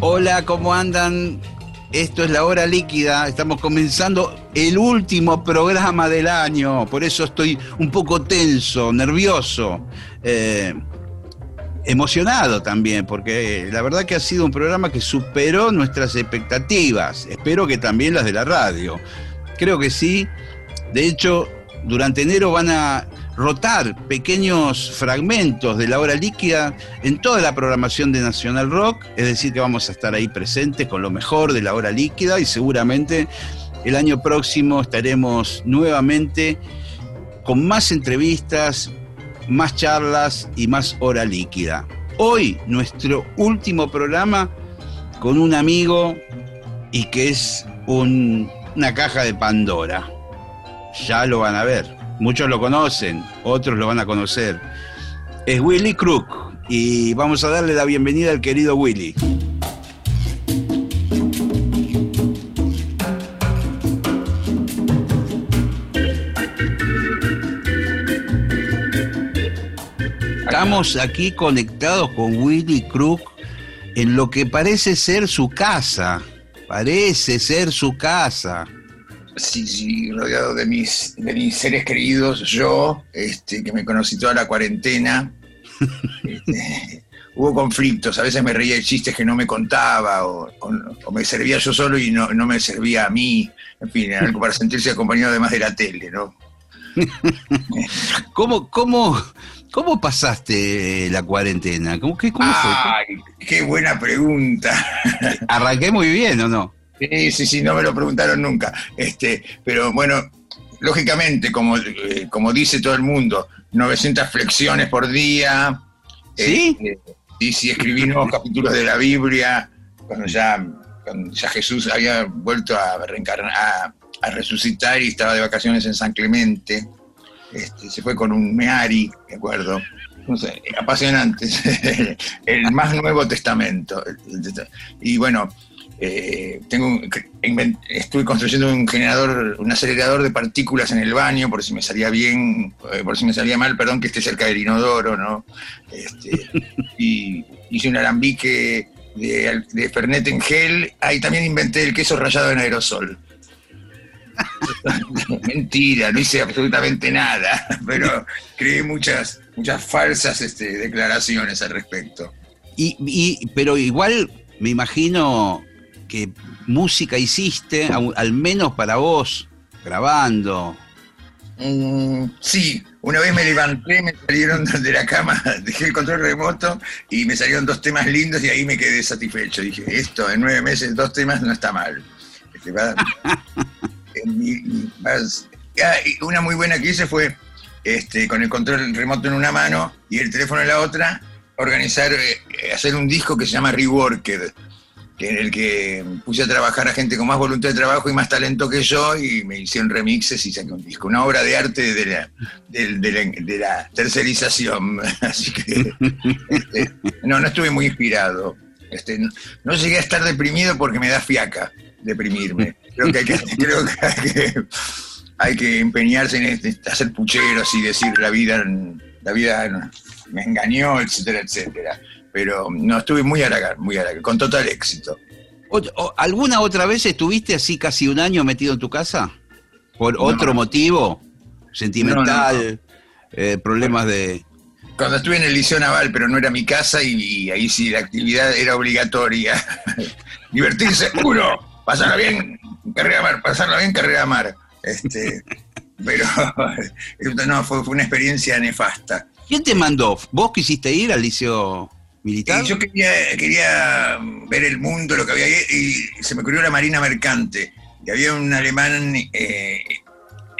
Hola, ¿cómo andan? Esto es la hora líquida, estamos comenzando el último programa del año, por eso estoy un poco tenso, nervioso, eh, emocionado también, porque la verdad que ha sido un programa que superó nuestras expectativas, espero que también las de la radio, creo que sí, de hecho, durante enero van a rotar pequeños fragmentos de la hora líquida en toda la programación de Nacional Rock, es decir, que vamos a estar ahí presentes con lo mejor de la hora líquida y seguramente el año próximo estaremos nuevamente con más entrevistas, más charlas y más hora líquida. Hoy nuestro último programa con un amigo y que es una caja de Pandora. Ya lo van a ver. Muchos lo conocen, otros lo van a conocer. Es Willy Crook y vamos a darle la bienvenida al querido Willy. Estamos aquí conectados con Willy Crook en lo que parece ser su casa. Parece ser su casa sí, sí, rodeado de mis, de mis seres queridos, yo, este, que me conocí toda la cuarentena. Este, hubo conflictos, a veces me reía de chistes que no me contaba, o, me servía yo solo y no, me servía a mí, en fin, algo para sentirse acompañado además de la tele, ¿no? ¿Cómo, cómo, cómo pasaste la cuarentena? ¿Cómo, qué, cómo Ay, qué buena pregunta. ¿Arranqué muy bien o no? Sí, sí, sí, no me lo preguntaron nunca. Este, pero bueno, lógicamente, como, eh, como dice todo el mundo, 900 flexiones por día. ¿Sí? Este, y si escribí nuevos capítulos de la Biblia, cuando ya, ya Jesús había vuelto a reencarnar, a, resucitar y estaba de vacaciones en San Clemente. Este, se fue con un Meari, ¿de acuerdo? No sé, apasionante. el más nuevo testamento. Y bueno, eh, tengo estoy construyendo un generador, un acelerador de partículas en el baño, por si me salía bien, eh, por si me salía mal, perdón, que esté cerca del inodoro, ¿no? Este, y hice un alambique de, de, Fernet en gel. Ahí también inventé el queso rallado en aerosol. Mentira, no hice absolutamente nada, pero creé muchas, muchas falsas este, declaraciones al respecto. y, pero igual me imagino ¿Qué música hiciste, al menos para vos, grabando? Mm, sí, una vez me levanté, me salieron de la cama, dejé el control remoto y me salieron dos temas lindos y ahí me quedé satisfecho. Dije, esto en nueve meses, dos temas no está mal. Este, ah, una muy buena que hice fue este, con el control remoto en una mano y el teléfono en la otra, organizar, eh, hacer un disco que se llama Reworked en el que puse a trabajar a gente con más voluntad de trabajo y más talento que yo y me hicieron remixes y saqué un disco, una obra de arte de la, de, la, tercerización. Así que este, no, no estuve muy inspirado. Este, no, llegué a estar deprimido porque me da fiaca deprimirme. Creo que hay que, creo que, hay que, empeñarse en este, hacer pucheros y decir la vida, la vida me engañó, etcétera, etcétera pero no estuve muy a muy a con total éxito. ¿Alguna otra vez estuviste así casi un año metido en tu casa? ¿Por otro motivo? ¿Sentimental? Eh, ¿Problemas de...? Cuando estuve en el Liceo Naval, pero no era mi casa y, ahí sí la actividad era obligatoria. Divertirse, uno, pasarla bien, carrera mar, pasarla bien, carrera mar. Este, pero no, fue, fue una experiencia nefasta. ¿Quién te mandó? ¿Vos quisiste ir al liceo yo quería, ver el mundo, lo que había ahí, y se me ocurrió la Marina Mercante. Y había un alemán, eh,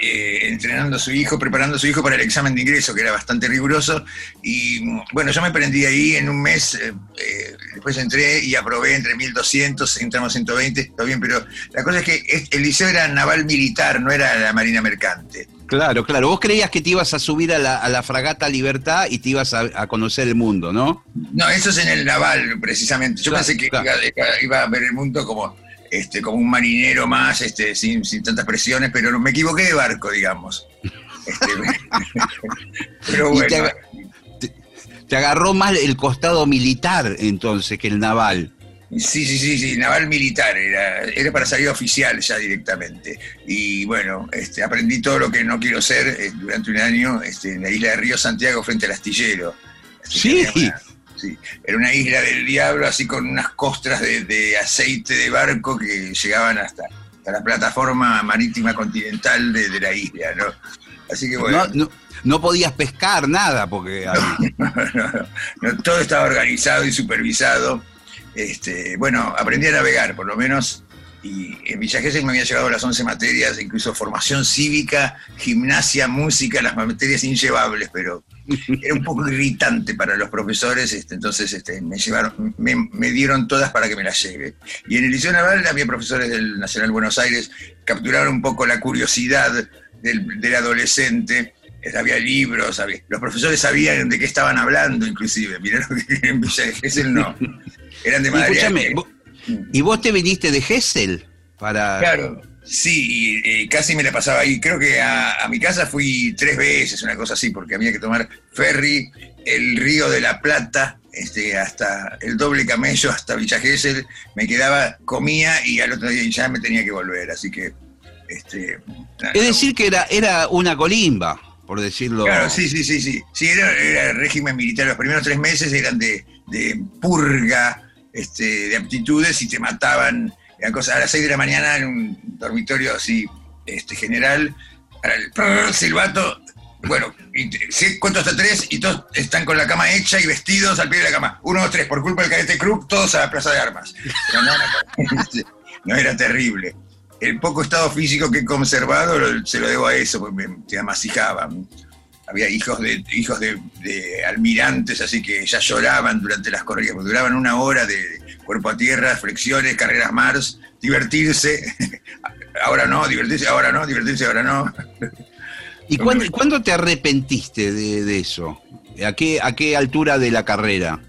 eh, entrenando a su hijo, preparando a su hijo para el examen de ingreso, que era bastante riguroso. Y bueno, yo me prendí ahí en un mes, eh, eh, después entré y aprobé entre 1200, entramos 120, todo bien, pero la cosa es que el liceo era naval militar, no era la marina mercante. Claro, claro. Vos creías que te ibas a subir a la, fragata Libertad y te ibas a, conocer el mundo, ¿no? No, eso es en el naval, precisamente. Yo pensé que iba, a ver el mundo como este, como un marinero más, este, sin, tantas presiones, pero me equivoqué de barco, digamos. Este, pero bueno. Te, agarró más el costado militar entonces que el naval. Sí, sí, sí, sí, naval militar, era, era para salir oficial ya directamente. Y bueno, este, aprendí todo lo que no quiero ser eh, durante un año este, en la isla de Río Santiago frente al astillero. sí. Era una isla del diablo, así con unas costras de, aceite de barco que llegaban hasta, la plataforma marítima continental de, la isla, ¿no? Así que bueno. No, podías pescar nada porque... todo estaba organizado y supervisado. Este, bueno, aprendí a navegar, por lo menos y en Villa Gesell me había llegado las 11 materias, incluso formación cívica, gimnasia, música, las materias inllevables, pero era un poco irritante para los profesores, este, entonces este, me llevaron, me, dieron todas para que me las lleve. Y en el Liceo Naval había profesores del Nacional Buenos Aires, capturaron un poco la curiosidad del, adolescente, había libros, los profesores sabían de qué estaban hablando, inclusive, mirá que en Villa Gesell no, eran de Madrid. ¿Y vos te viniste de Gessel? Para... Claro, sí, y, casi me la pasaba ahí. Creo que a, mi casa fui tres veces, una cosa así, porque había que tomar ferry, el río de la Plata, este, hasta el doble camello, hasta Villa Gesell. Me quedaba, comía y al otro día ya me tenía que volver, así que... Este, es decir, que era, era una colimba, por decirlo. Claro, sí, sí, sí, sí. Sí, era, era régimen militar. Los primeros tres meses eran de, de purga, este, de aptitudes y te mataban a las 6 de la mañana en un dormitorio así este, general, el silbato, bueno, cuento hasta tres y todos están con la cama hecha y vestidos al pie de la cama. Uno, dos, tres, por culpa del cadete Krupp, todos a la plaza de armas. No, era terrible. El poco estado físico que he conservado se lo debo a eso, porque me, amasijaban había hijos de hijos de, almirantes, así que ya lloraban durante las corridas, porque duraban una hora de cuerpo a tierra, flexiones, carreras Mars, divertirse, ahora no, divertirse, ahora no, divertirse, ahora no. ¿Y cuándo, te arrepentiste de, eso? ¿A qué, ¿A qué altura de la carrera?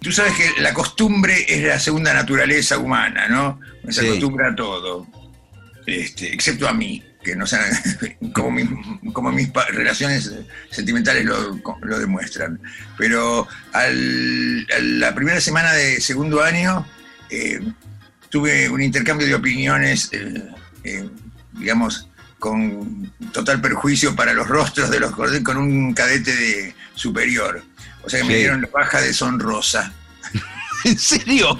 Tú sabes que la costumbre es la segunda naturaleza humana, ¿no? Se acostumbra a todo, este, excepto a mí que no sean como, como mis relaciones sentimentales lo, demuestran. Pero al, la primera semana de segundo año eh, tuve un intercambio de opiniones, eh, eh, digamos, con total perjuicio para los rostros de los con un cadete de superior. O sea que me dieron la baja de sonrosa. ¿En serio?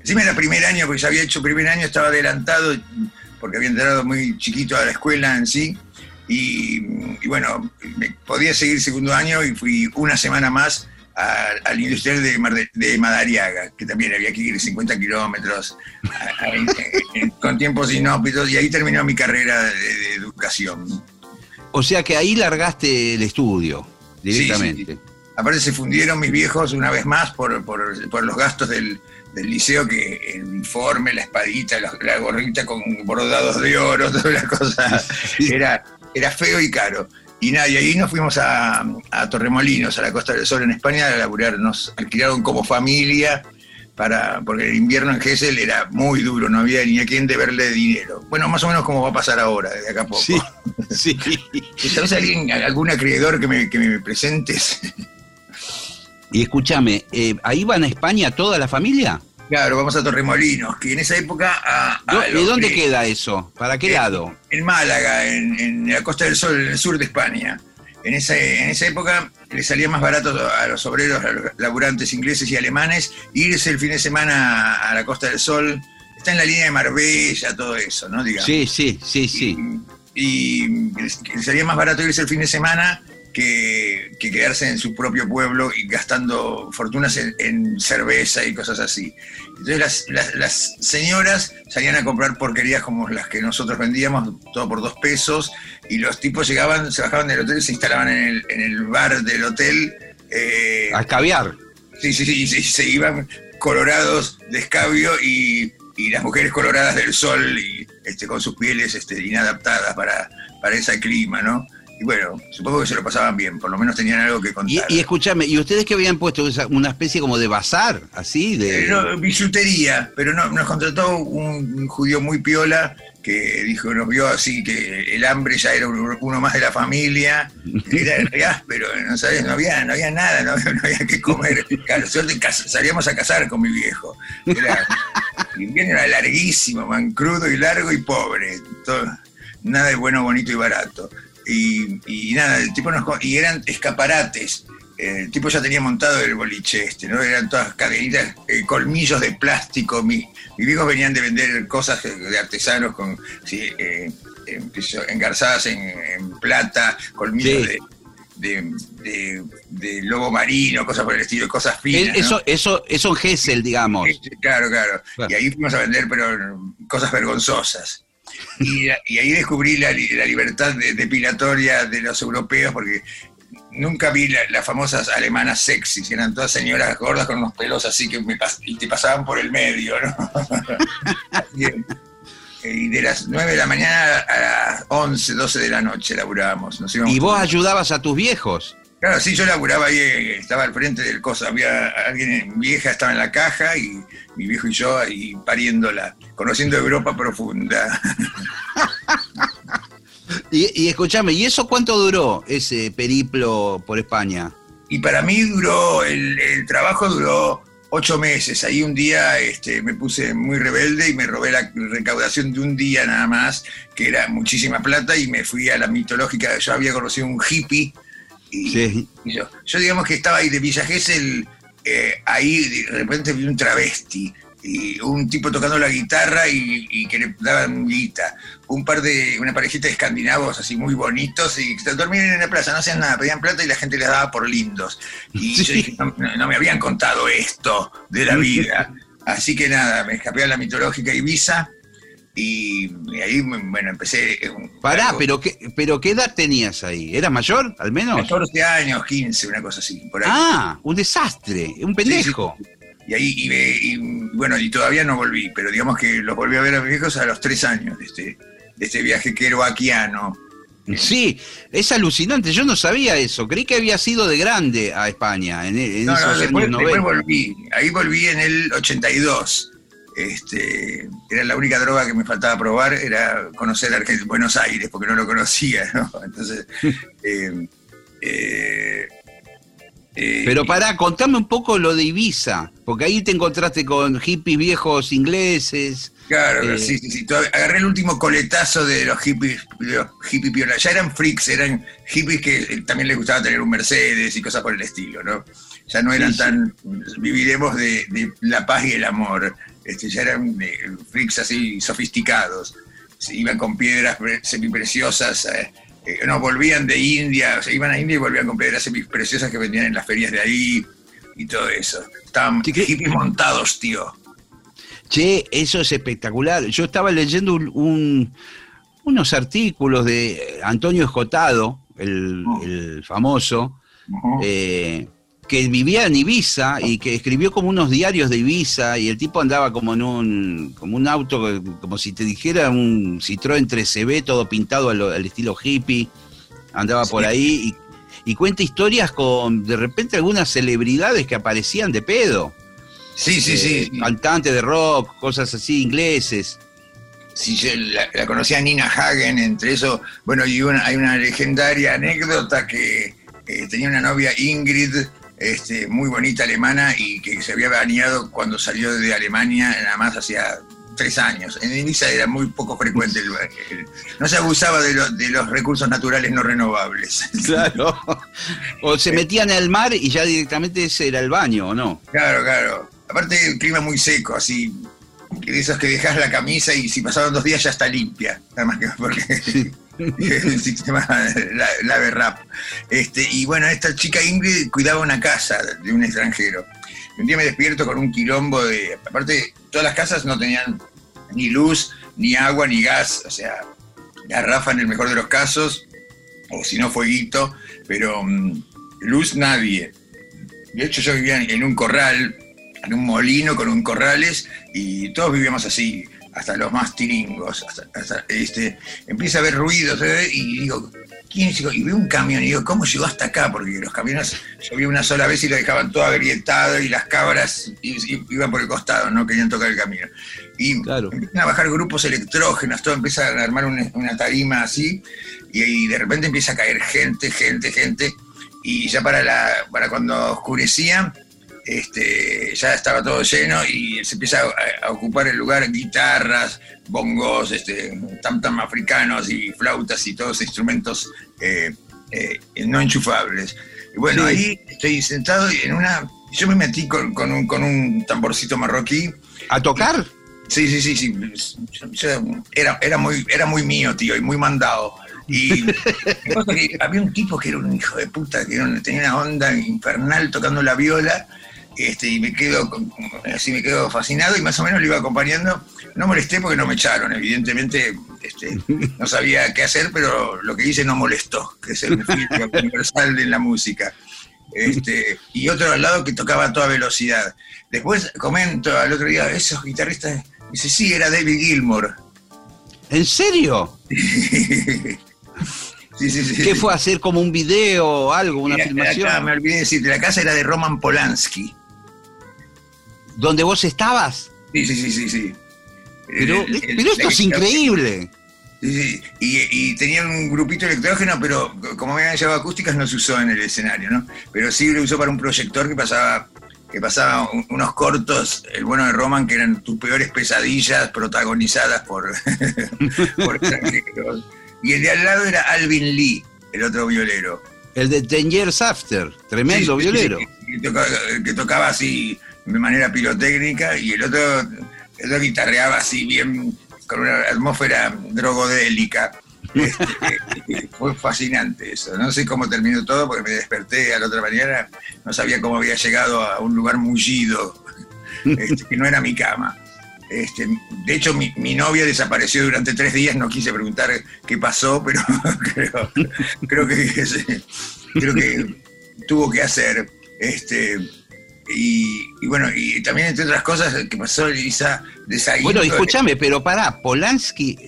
Encima era primer año, porque ya había hecho primer año, estaba adelantado, porque había entrado muy chiquito a la escuela en sí. Y, bueno, podía seguir segundo año y fui una semana más al industrial de, Madariaga, que también había que ir 50 kilómetros con tiempos inhóspitos, y ahí terminó mi carrera de, educación. O sea que ahí largaste el estudio directamente. Aparte se fundieron mis viejos una vez más por, por los gastos del, del liceo que el uniforme, la espadita, la, gorrita con bordados de oro, todas las cosas, era, era feo y caro. Y nada, y ahí nos fuimos a, Torremolinos, a la Costa del Sol en España, a laburar. Nos alquilaron como familia, para, porque el invierno en Gessel era muy duro, no había ni a quién deberle dinero. Bueno, más o menos como va a pasar ahora, desde acá a poco. Sí, sí. ¿Sabes alguien, algún acreedor que me, que me presentes? Y escúchame, eh, ¿ahí van a España toda la familia? Claro, vamos a Torremolinos, que en esa época... A, ¿Y dónde queda eso? ¿Para qué lado? En Málaga, en, la Costa del Sol, en el sur de España. En esa, en esa época le salía más barato a los obreros, a los laburantes ingleses y alemanes, irse el fin de semana a la Costa del Sol. Está en la línea de Marbella, todo eso, ¿no? Sí, sí, sí, sí. Y, y, salía más barato irse el fin de semana que, quedarse en su propio pueblo y gastando fortunas en, cerveza y cosas así. Entonces las, señoras salían a comprar porquerías como las que nosotros vendíamos, todo por dos pesos, y los tipos llegaban, se bajaban del hotel y se instalaban en el, bar del hotel. Eh, a caviar. Sí, sí, sí, sí, se iban colorados de escabio y, las mujeres coloradas del sol y este, con sus pieles este, inadaptadas para, para ese clima, ¿no? Y bueno, supongo que se lo pasaban bien, por lo menos tenían algo que contar. Y, escúchame, ¿y ustedes que habían puesto una especie como de bazar, así? de eh, no, bisutería, pero no, nos contrató un judío muy piola que dijo, nos vio así que el hambre ya era uno más de la familia, era pero no sabía, no había, no había nada, no, había que comer. Claro, salíamos a cazar con mi viejo. Era, el invierno era larguísimo, man, crudo y largo y pobre. nada de bueno, bonito y barato. Y, nada, el tipo nos, y eran escaparates. El tipo ya tenía montado el boliche este, ¿no? Eran todas cadenitas, eh, colmillos de plástico. Mi, mis viejos venían de vender cosas de artesanos con sí, eh, engarzadas en, plata, colmillos de, de, lobo marino, cosas por el estilo, cosas finas. Eso, eso, eso en Gessel, digamos. Claro, claro, Y ahí fuimos a vender, pero cosas vergonzosas. Y, ahí descubrí la, libertad depilatoria de los europeos, porque nunca vi las famosas alemanas sexys, que eran todas señoras gordas con unos pelos así que me y te pasaban por el medio, ¿no? y de las 9 de la mañana a las 11, 12 de la noche laburábamos. ¿Y vos ayudabas a tus viejos? Claro, sí, yo laburaba ahí, estaba al frente del cosa, había alguien vieja, estaba en la caja y mi viejo y yo ahí pariéndola, conociendo Europa profunda. y, escúchame, ¿y eso cuánto duró ese periplo por España? Y para mí duró, el, trabajo duró ocho meses. Ahí un día este, me puse muy rebelde y me robé la recaudación de un día nada más, que era muchísima plata, y me fui a la mitológica. Yo había conocido un hippie y, yo, yo, digamos que estaba ahí de Villa Gesell, eh, ahí de repente vi un travesti, y un tipo tocando la guitarra y, que le daban guita. Un par de, una parejita de escandinavos así muy bonitos y dormían en la plaza, no hacían nada, pedían plata y la gente les daba por lindos. Y yo dije, no, me habían contado esto de la vida. Así que nada, me escapé a la mitológica Ibiza y, ahí, bueno, empecé. Eh, Pará, pero qué, pero ¿qué edad tenías ahí? ¿Eras mayor, al menos? 14 años, 15, una cosa así. Por ahí. Ah, un desastre, un pendejo. Y ahí, y, bueno, y todavía no volví, pero digamos que los volví a ver a mis viejos a los tres años de este, de este viaje queroaquiano. Sí, es alucinante, yo no sabía eso, creí que había sido de grande a España en, en no, no, después, después volví, ahí volví en el 82 este, era la única droga que me faltaba probar, era conocer Buenos Aires, porque no lo conocía, ¿no? Entonces, eh, eh, eh, Pero pará, contame un poco lo de Ibiza, porque ahí te encontraste con hippies viejos ingleses. Claro, sí, sí, sí. Agarré el último coletazo de los hippies, los hippies piola. Ya eran freaks, eran hippies que también les gustaba tener un Mercedes y cosas por el estilo, ¿no? Ya no eran tan. Viviremos de, de, la paz y el amor este, ya eran eh, freaks así sofisticados, se iban con piedras semipreciosas, eh, eh, no, volvían de India, se iban a India y volvían con piedras semipreciosas que vendían en las ferias de ahí y todo eso. Estaban hippies montados, tío. Che, eso es espectacular. Yo estaba leyendo unos artículos de Antonio Escotado, el, oh. famoso, que vivía en Ibiza y que escribió como unos diarios de Ibiza y el tipo andaba como en un, como un auto, como si te dijera un Citroën 3CB todo pintado al, estilo hippie, andaba por ahí y, cuenta historias con de repente algunas celebridades que aparecían de pedo. Sí, sí, sí. Eh, cantantes de rock, cosas así, ingleses. Sí, yo la, conocía Nina Hagen, entre eso, bueno, y hay una legendaria anécdota que eh, tenía una novia Ingrid, este, muy bonita alemana y que se había bañado cuando salió de Alemania, nada más hacía tres años. En Ibiza era muy poco frecuente el, no se abusaba de, de, los recursos naturales no renovables. Claro. O se metían al mar y ya directamente ese era el baño, ¿o no? Claro, claro. Aparte el clima muy seco, así, de esos que dejas la camisa y si pasaron dos días ya está limpia. Nada más que porque el sistema la, la. Este, y bueno, esta chica Ingrid cuidaba una casa de un extranjero. Un día me despierto con un quilombo de. Aparte, todas las casas no tenían ni luz, ni agua, ni gas. O sea, garrafa en el mejor de los casos, o si no, fueguito, pero mm, luz nadie. De hecho, yo vivía en un corral, en un molino con un corrales, y todos vivíamos así, hasta los más tiringos. este, empieza a haber ruidos, ¿eh? y digo, ¿quién llegó? Y veo un camión, y digo, ¿cómo llegó hasta acá? Porque los camiones yo vi una sola vez y lo dejaban todo agrietado, y las cabras iban por el costado, no querían tocar el camino. Y empiezan a bajar grupos electrógenos, todo empieza a armar una, tarima así, y, de repente empieza a caer gente, gente, gente y ya para, la, para cuando oscurecía, este, ya estaba todo lleno y se empieza a, ocupar el lugar guitarras, bongos, este, tam tam africanos y flautas y todos instrumentos eh, eh, no enchufables. Y bueno, ahí estoy sentado y en una. Yo me metí con, un, con un tamborcito marroquí. ¿A tocar? Sí, sí, sí, sí. era, era, muy, era muy mío, tío, y muy mandado. Y había un tipo que era un hijo de puta, que tenía una onda infernal tocando la viola, este, y me quedo así me quedo fascinado y más o menos lo iba acompañando. No molesté porque no me echaron, evidentemente este, no sabía qué hacer, pero lo que hice no molestó, que es el filtro universal de la música. Este, y otro al lado que tocaba a toda velocidad. Después comento al otro día, esos guitarristas, dice, sí, era David Gilmour. ¿En serio? Sí, sí, sí. ¿Qué fue a hacer como un video o algo, una filmación? me olvidé decirte, la casa era de Roman Polanski. ¿Dónde vos estabas? Sí, sí, sí, sí. Pero, esto es increíble. Sí, y, y, tenía un grupito electrógeno, pero como me habían llevado acústicas no se usó en el escenario, ¿no? Pero sí lo usó para un proyector que pasaba, que pasaba unos cortos, el bueno de Roman, que eran tus peores pesadillas protagonizadas por, por extranjeros. Y el de al lado era Alvin Lee, el otro violero. El de Ten Years After, tremendo violero. que, tocaba, así de manera pirotécnica y el otro, el otro guitarreaba así bien con una atmósfera drogodélica. Este, fue fascinante eso. No sé cómo terminó todo porque me desperté a la otra mañana, no sabía cómo había llegado a un lugar mullido, este, que no era mi cama. Este, de hecho, mi, novia desapareció durante tres días, no quise preguntar qué pasó, pero creo, que, creo que tuvo que hacer. Este, y, bueno, y también entre otras cosas que pasó Elisa de Bueno, escúchame, pero pará, Polanski,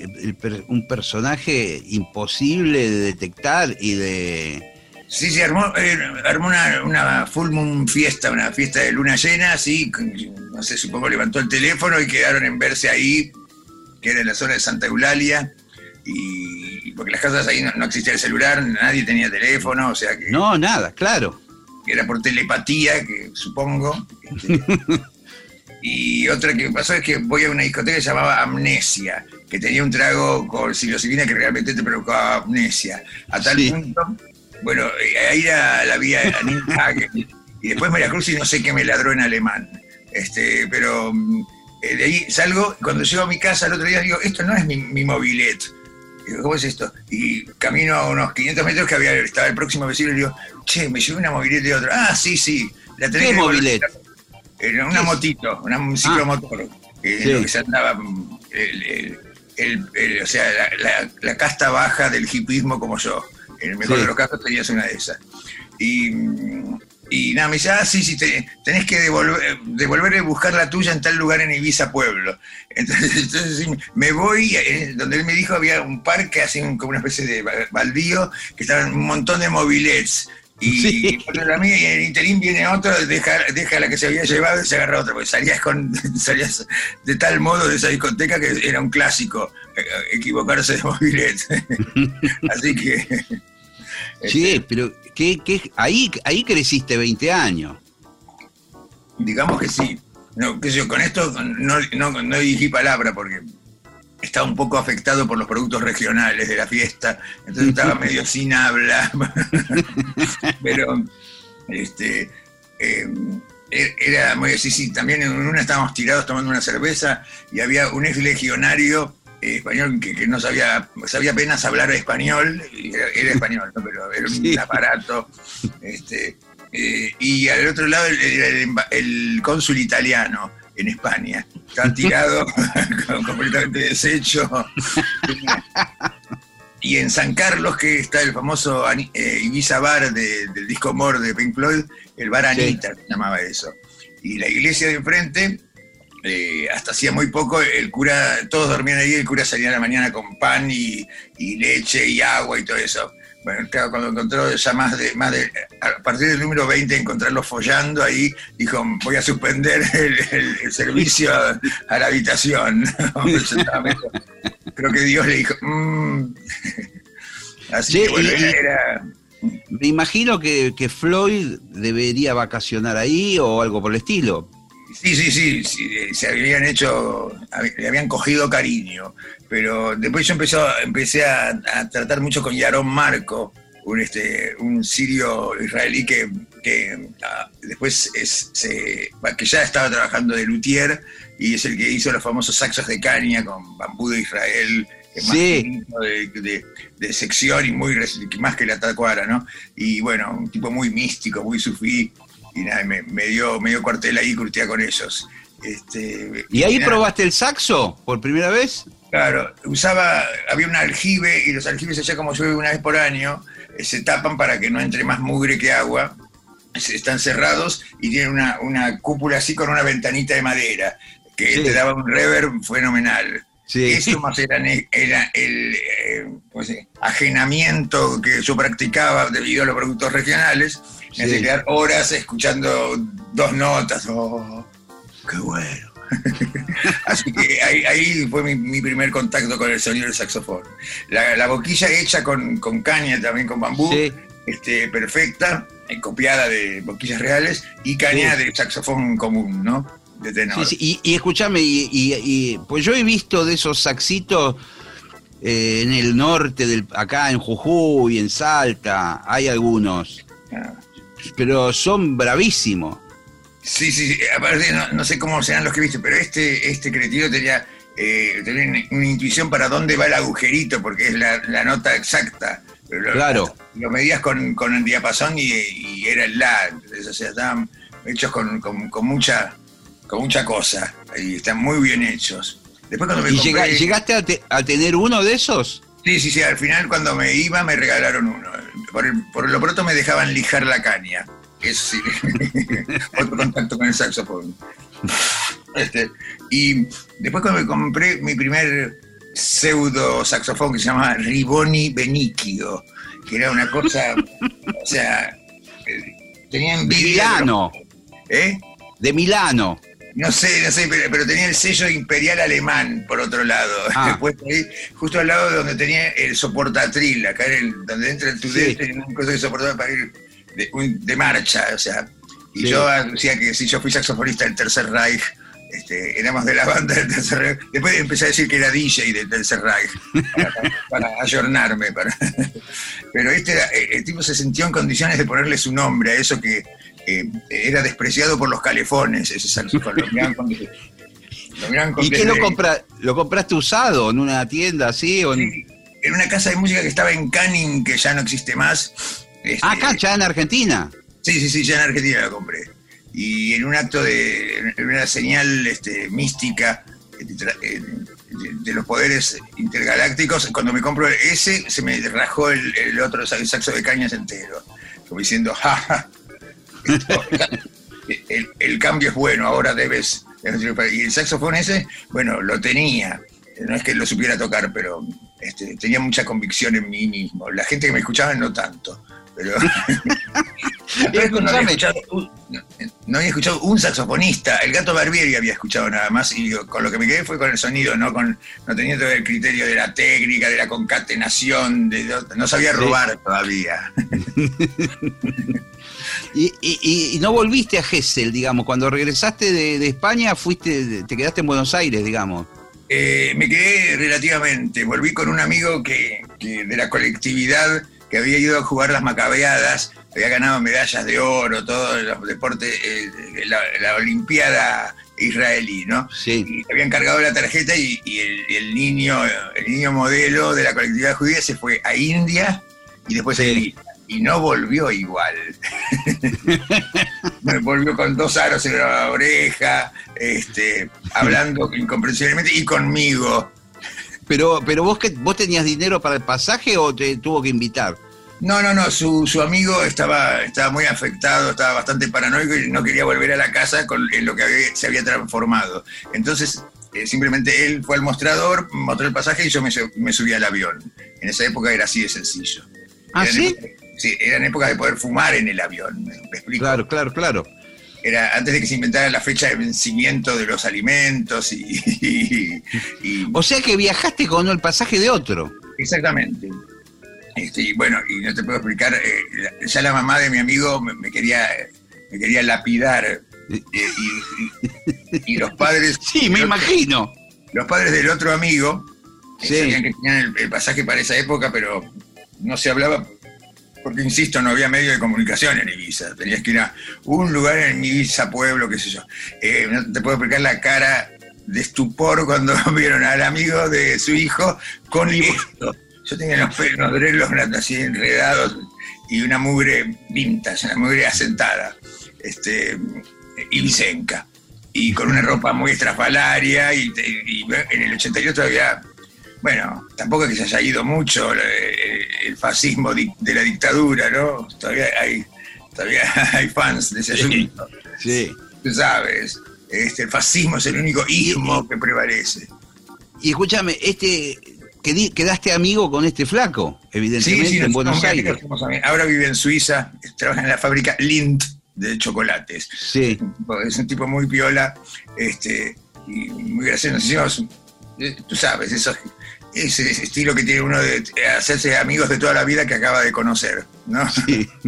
un personaje imposible de detectar y de Sí, sí, armó, eh, armó una, full moon fiesta, una fiesta de luna llena, así, no sé, supongo levantó el teléfono y quedaron en verse ahí, que era en la zona de Santa Eulalia, y porque las casas ahí no, existía el celular, nadie tenía teléfono, o sea que... No, nada, claro. Era por telepatía, que supongo. Este, y otra que pasó es que voy a una discoteca que se llamaba Amnesia, que tenía un trago con psilocibina que realmente te provocaba amnesia. A tal punto bueno, eh, ahí la, la vía y después María Cruz y no sé qué me ladró en alemán. Este, pero mm, eh, de ahí salgo, cuando llego a mi casa el otro día digo, esto no es mi, mi mobilet. ¿Cómo es esto? Y camino a unos 500 metros que había, estaba el próximo vecino y digo, che, me llevé una mobilet de otro. Ah, sí, sí. La ¿Qué mobilet? una motito, una, un ciclomotor. Ah. que se andaba mm, el, o sea, la, la, casta baja del hipismo como yo. En el mejor de los casos tenías una de esas. Y, nada, me dice, ah, sí, sí, tenés que devolver, devolver y buscar la tuya en tal lugar en Ibiza Pueblo. Entonces, me voy, eh, donde él me dijo había un parque, así como una especie de baldío, que estaban un montón de mobilets. Y a mí en el interín viene otro, deja, deja la que se había llevado y se agarra otra, porque salías, con, salías de tal modo de esa discoteca que era un clásico eh, equivocarse de mobilet. Así que Sí, este, pero ¿qué, ahí, ahí creciste 20 años. Digamos que sí. No, que yo, con esto no, no, no dirigí palabra porque estaba un poco afectado por los productos regionales de la fiesta, entonces estaba medio sin habla. pero este, em, e, era muy sí, sí, también en una estábamos tirados tomando una cerveza y había un ex legionario eh, español que, no sabía, sabía apenas hablar español, era, español, pero era un aparato. Este, eh, y al otro lado el, el, cónsul italiano en España. Está tirado, completamente deshecho. y en San Carlos, que está el famoso eh, Ibiza Bar del disco More de Pink Floyd, el Bar Anita se llamaba eso. Y la iglesia de enfrente, eh, hasta hacía muy poco, el cura, todos dormían ahí, el cura salía a la mañana con pan y leche y agua y todo eso. Bueno, claro, cuando encontró ya más de, más de, a partir del número 20, encontrarlo follando ahí, dijo, voy a suspender el, servicio a, la habitación. Creo que Dios le dijo, mm". así que bueno, era, Me imagino que, que Floyd debería vacacionar ahí o algo por el estilo. Sí, sí, sí, sí, se habían hecho, le habían cogido cariño, pero después yo empecé, empecé a, tratar mucho con Yaron Marco, un, este, un sirio israelí que, que ah, después es, que ya estaba trabajando de luthier y es el que hizo los famosos saxos de caña con bambú de Israel, que sí. más de, de, sección y muy más que la tacuara, ¿no? Y bueno, un tipo muy místico, muy sufí, y nada, me, dio, me dio cuartel ahí curtía con ellos. Este, ¿Y ahí probaste el saxo por primera vez? Claro, usaba, había un aljibe y los aljibes allá como llueve una vez por año, eh, se tapan para que no entre más mugre que agua, están cerrados y tienen una, cúpula así con una ventanita de madera, que te daba un reverb fenomenal. Sí. Eso más era, era el eh, pues, ajenamiento que yo practicaba debido a los productos regionales me hace quedar horas escuchando dos notas. ¡Oh, qué bueno! Así que ahí, fue mi, primer contacto con el sonido del saxofón. La, boquilla hecha con, caña, también con bambú, este, perfecta, eh, copiada de boquillas reales, y caña de saxofón común, ¿no? De tenor. Y, y, escúchame, y, pues yo he visto de esos saxitos eh, en el norte, del, acá en Jujuy, en Salta, hay algunos. Ah pero son bravísimos. Sí, sí, sí. aparte no, sé cómo serán los que viste, pero este, este cretino tenía, eh, tenía una intuición para dónde va el agujerito, porque es la, nota exacta. claro. Lo, medías con, el diapasón y, era el la, o sea, estaban hechos con, mucha con mucha cosa, y están muy bien hechos. Después cuando me ¿Y llegaste a, tener uno de esos? Sí, sí, sí, al final cuando me iba me regalaron uno por, lo pronto me dejaban lijar la caña. Es sí, otro contacto con el saxofón. Este, y después cuando me compré mi primer pseudo saxofón que se llama Riboni Benicchio, que era una cosa, o sea, tenía envidia. De Milano. ¿Eh? De Milano. No sé, no sé, pero, tenía el sello imperial alemán, por otro lado. Ah. Después ahí, justo al lado de donde tenía el soportatril, acá en el, donde entra el tudete, tenía un cosa de soportaba para ir de, marcha, o sea. Y yo decía que si yo fui saxofonista del Tercer Reich, este, éramos de la banda del Tercer Reich. Después empecé a decir que era DJ del Tercer Reich, para, ayornarme. Para, pero este el tipo se sintió en condiciones de ponerle su nombre a eso que era despreciado por los calefones, ese saxofón. ¿Y qué lo, lo compraste usado en una tienda así? O en... una casa de música que estaba en Canning, que ya no existe más. Este, ah, acá, ya en Argentina. Sí, sí, sí, ya en Argentina lo compré. Y en un acto de, en una señal este, mística de, los poderes intergalácticos, cuando me compro ese, se me rajó el, el otro el saxo de cañas entero. Como diciendo, ja, el, cambio es bueno, ahora debes... Y el saxofón ese, bueno, lo tenía. No es que lo supiera tocar, pero este, tenía mucha convicción en mí mismo. La gente que me escuchaba no tanto. Pero no, había escuchado un, no, había escuchado un, saxofonista. El gato Barbieri había escuchado nada más y con lo que me quedé fue con el sonido, no con no tenía todo el criterio de la técnica, de la concatenación, de, no sabía robar todavía. Y, no volviste a Gessel, digamos, cuando regresaste de, España, fuiste, te quedaste en Buenos Aires, digamos. Eh, me quedé relativamente, volví con un amigo que, de la colectividad que había ido a jugar las macabeadas, había ganado medallas de oro, todo los deportes, eh, la, Olimpiada israelí, ¿no? Sí. Y habían cargado la tarjeta y, y el, el niño, el niño modelo de la colectividad judía se fue a India y después a Sí. Y no volvió igual. Me volvió con dos aros en la oreja, este, hablando incomprensiblemente y conmigo. Pero, pero vos, que, ¿vos tenías dinero para el pasaje o te tuvo que invitar? No, no, no, su, su amigo estaba, estaba muy afectado, estaba bastante paranoico y no quería volver a la casa con, en lo que había- se había transformado. Entonces, eh, simplemente él fue al mostrador, mostró el pasaje y yo me, me subí al avión. En esa época era así de sencillo. ¿Ah, sí? Sí, eran épocas de poder fumar en el avión, ¿me explico? Claro, claro, claro. Era antes de que se inventara la fecha de vencimiento de los alimentos y... y- y- O sea que viajaste con el pasaje de otro. Exactamente. Este, y bueno, y no te puedo explicar, eh, ya la mamá de mi amigo me, me quería, me quería lapidar. eh, y, los padres, Sí, me imagino. los padres del otro amigo eh, Sí. sabían que tenían el, el pasaje para esa época, pero no se hablaba, porque insisto, no había medio de comunicación en Ibiza. Tenías que ir a un lugar en Ibiza, pueblo, qué sé yo. Eh, no te puedo explicar la cara de estupor cuando vieron al amigo de su hijo con esto. Yo tenía los pelos drelos así enredados y una mugre vintage, una mugre asentada, este, ibicenca. Y con una ropa muy estrafalaria y, y en el 82 todavía bueno, tampoco es que se haya ido mucho el, el fascismo de la dictadura, ¿no? Todavía hay, todavía hay fans de ese Sí. asunto. Sí. Tú sabes, este, el fascismo es el único ismo que prevalece. Y escúchame, este, quedaste amigo con este flaco, evidentemente, en nos Buenos fuimos Aires. Ahora vive en Suiza, trabaja en la fábrica Lindt de chocolates. Sí. Es un tipo muy piola, este, y muy gracioso. Eh, Tú sabes, eso, ese estilo que tiene uno de hacerse amigos de toda la vida que acaba de conocer, ¿no? sí.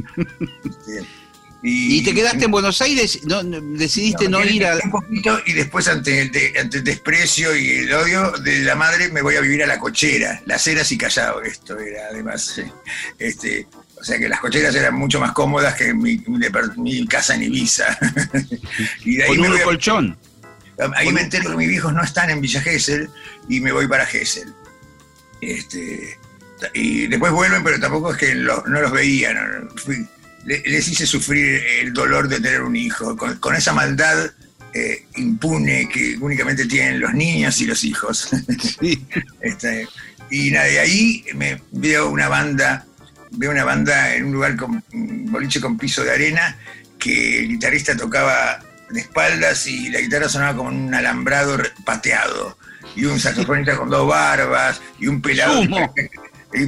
¿Y te quedaste en Buenos Aires? ¿No, ¿Decidiste no, ir a...? Un poquito y después ante el, de- ante el desprecio y el odio de la madre me voy a vivir a la cochera, las eras y callado esto era además. Este, o sea que las cocheras eran mucho más cómodas que mi, casa en Ibiza. y de ahí Con me un a- colchón. Ahí me entero que mis viejos no están en Villa Gesell y me voy para Gesell. Este, y después vuelven, pero tampoco es que lo- no los veía. no, no, fui- le- les hice sufrir el dolor de tener un hijo, con, con esa maldad eh, impune que únicamente tienen los niños y los hijos. Sí. Este, y nada, de ahí me veo una banda, veo una banda en un lugar con un boliche con piso de arena, que el guitarrista tocaba de espaldas y la guitarra sonaba como un alambrado pateado. Y un saxofonista con dos barbas, y un pelado. Y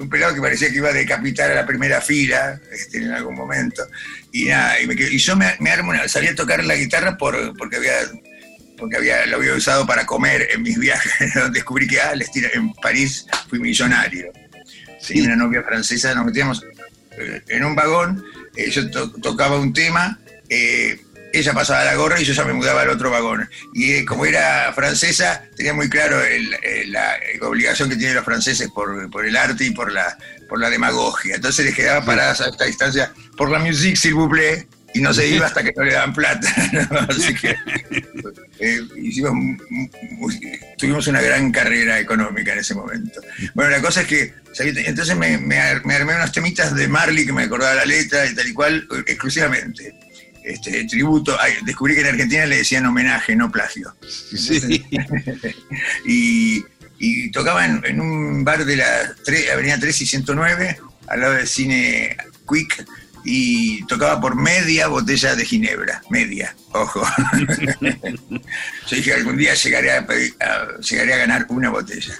un pelado que parecía que iba a decapitar a la primera fila este, en algún momento. Y nada, y, me y yo me, me armo una, salí a tocar la guitarra por, porque había porque había, lo había usado para comer en mis viajes. Descubrí que ah, les tira- en París fui millonario. Tenía una novia francesa, nos metíamos eh, en un vagón, eh, yo to- tocaba un tema, eh, ella pasaba la gorra y yo ya me mudaba al otro vagón. Y eh, como era francesa, tenía muy claro el- el- la obligación que tienen los franceses por, por el arte y por la, por la demagogia. Entonces les quedaba paradas a esta distancia, por la musique, s'il vous plaît, y no se iba hasta que no le daban plata. Así que eh, hicimos, tuvimos una gran carrera económica en ese momento. Bueno, la cosa es que entonces me, me ar- me armé unos temitas de Marley que me acordaba la letra y tal y cual, eh, exclusivamente. Este, tributo, ay, descubrí que en Argentina le decían homenaje, no plagio. Sí. Y, y tocaba en, en un bar de la Avenida 3 y 109, al lado del cine Quick, y tocaba por media botella de ginebra, media, ojo. Yo dije, algún día llegaré a, pedir- a- llegaré a ganar una botella.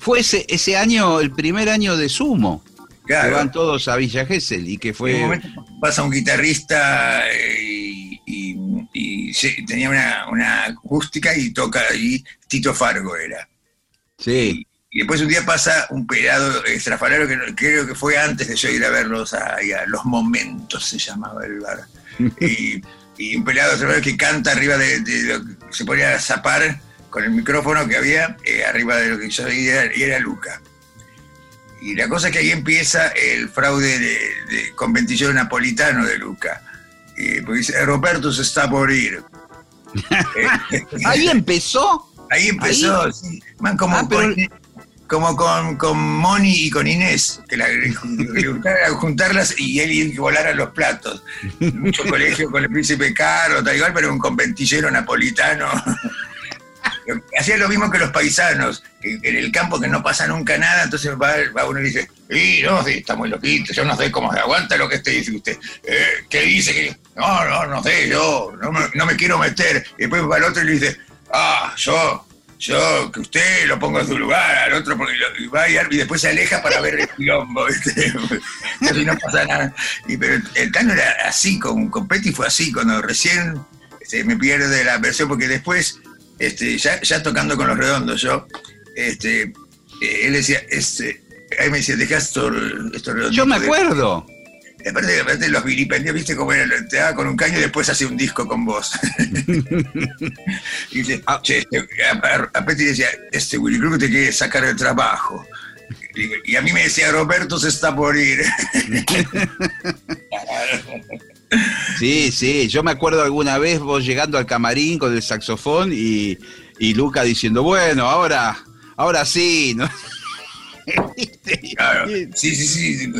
Fue ese, ese año, el primer año de Sumo, Claro. van todos a Villa Gesell y que En un fue... pasa un guitarrista eh, y, y- y se- tenía una, una acústica y toca ahí, Tito Fargo era. Sí, Y después un día pasa un pelado estrafalario que creo que fue antes de yo ir a verlos a, Los Momentos, se llamaba el bar. y, un pelado estrafalario que canta arriba de, de lo que se ponía a zapar con el micrófono que había eh, arriba de lo que yo y era, y era Luca. Y la cosa es que ahí empieza el fraude de, de conventillo napolitano de Luca. Eh, porque dice, Roberto se está por ir. Ahí empezó. Ahí empezó, sí. Man, como, Ah, pero- con, como con, con Moni y con Inés, que, la, que juntarlas y él a volar a los platos. Mucho colegio con el príncipe Carlos, tal igual, pero un conventillero napolitano. Hacía lo mismo que los paisanos, que en el campo que no pasa nunca nada, entonces va, uno y dice, sí, no, sí, está muy loquito, yo no sé cómo se aguanta lo que este dice usted. Eh, ¿Qué dice? que No, no, no sé, yo no me, no me quiero meter. Y después va el otro y le dice, ah, yo, yo, que usted lo ponga en su lugar, al otro, porque lo- y va y, y después se aleja para ver el quilombo. Casi no pasa nada. Y, pero el, Cano era así, con, con Petty fue así, cuando recién este, me pierde la versión, porque después, este, ya, ya tocando con los redondos yo, este, eh, él decía, este, ahí me decía, dejá esto, esto redondito Yo me de- acuerdo. Aparte, aparte los vilipendios, viste cómo era, te daba con un caño y después hace un disco con vos. y dice, Ah. che, este, a, a Petty decía, este Willy que te quiere sacar el trabajo. Y, y a mí me decía, Roberto se está por ir. Sí, sí, yo me acuerdo alguna vez vos llegando al camarín con el saxofón y, y Luca diciendo, bueno, ahora, ahora sí, ¿no? Claro. Sí, sí, sí.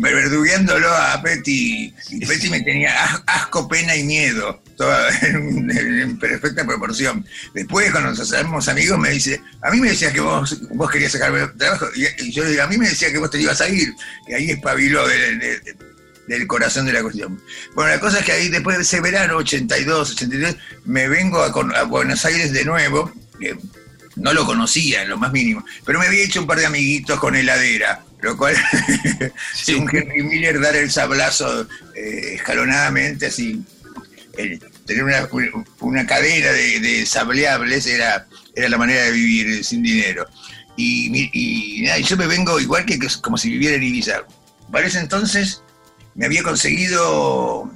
Verdugueándolo a Petty. Y Petty me tenía as- asco, pena y miedo. Toda en, en perfecta proporción. Después, cuando nos hacemos amigos, me dice: A mí me decías que vos, vos querías sacarme trabajo. Y, y yo le digo: A mí me decía que vos te ibas a ir. Y ahí espabiló de- de- de- del corazón de la cuestión. Bueno, la cosa es que ahí, después de ese verano, 82, 83, me vengo a, Buenos Aires de nuevo. que no lo conocía en lo más mínimo, pero me había hecho un par de amiguitos con heladera, lo cual, según Henry Miller, dar el sablazo eh, escalonadamente, así, eh, tener una, una cadena de, de sableables era, era la manera de vivir sin dinero. Y, y y yo me vengo igual que, como si viviera en Ibiza. Para ese entonces me había conseguido,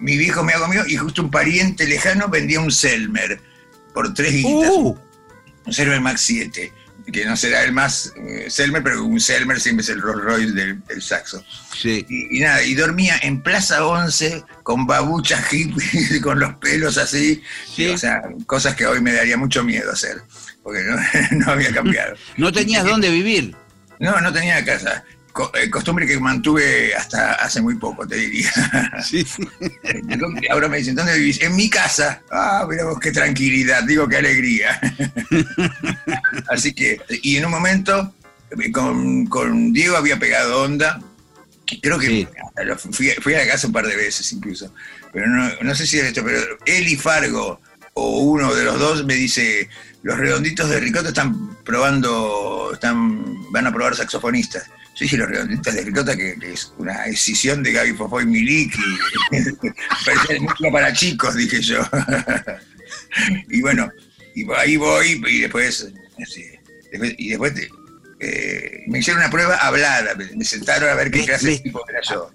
mi viejo me hago mío, y justo un pariente lejano vendía un Selmer por tres guitas Uh, un Selmer Max 7, que no será el más eh, Selmer, pero un Selmer siempre es el Rolls Royce del, del saxo. sí. Y, y nada, y dormía en Plaza 11 con babuchas hippie, con los pelos así, Sí. o sea, cosas que hoy me daría mucho miedo hacer, porque no, no había cambiado. No tenías dónde vivir. No, no tenía casa. Eh, costumbre que mantuve hasta hace muy poco, te diría. Sí. Ahora me dicen, ¿dónde vivís? En mi casa. Ah, mira vos qué tranquilidad, digo qué alegría. Así que, y en un momento, eh, con, con Diego había pegado onda. Creo que Sí. fui, fui a la casa un par de veces incluso. Pero no, no sé si era esto, pero él y Fargo, o uno de los dos, me dice, los redonditos de Ricota están probando, están, van a probar saxofonistas. Yo dije, los redonditos de Ricota, que, que es una escisión de Gaby Fofó y Milik, y parecía música para chicos, dije yo. y bueno, y ahí voy, y después, y después eh, me hicieron una prueba hablada, me, sentaron a ver qué clase de tipo era yo.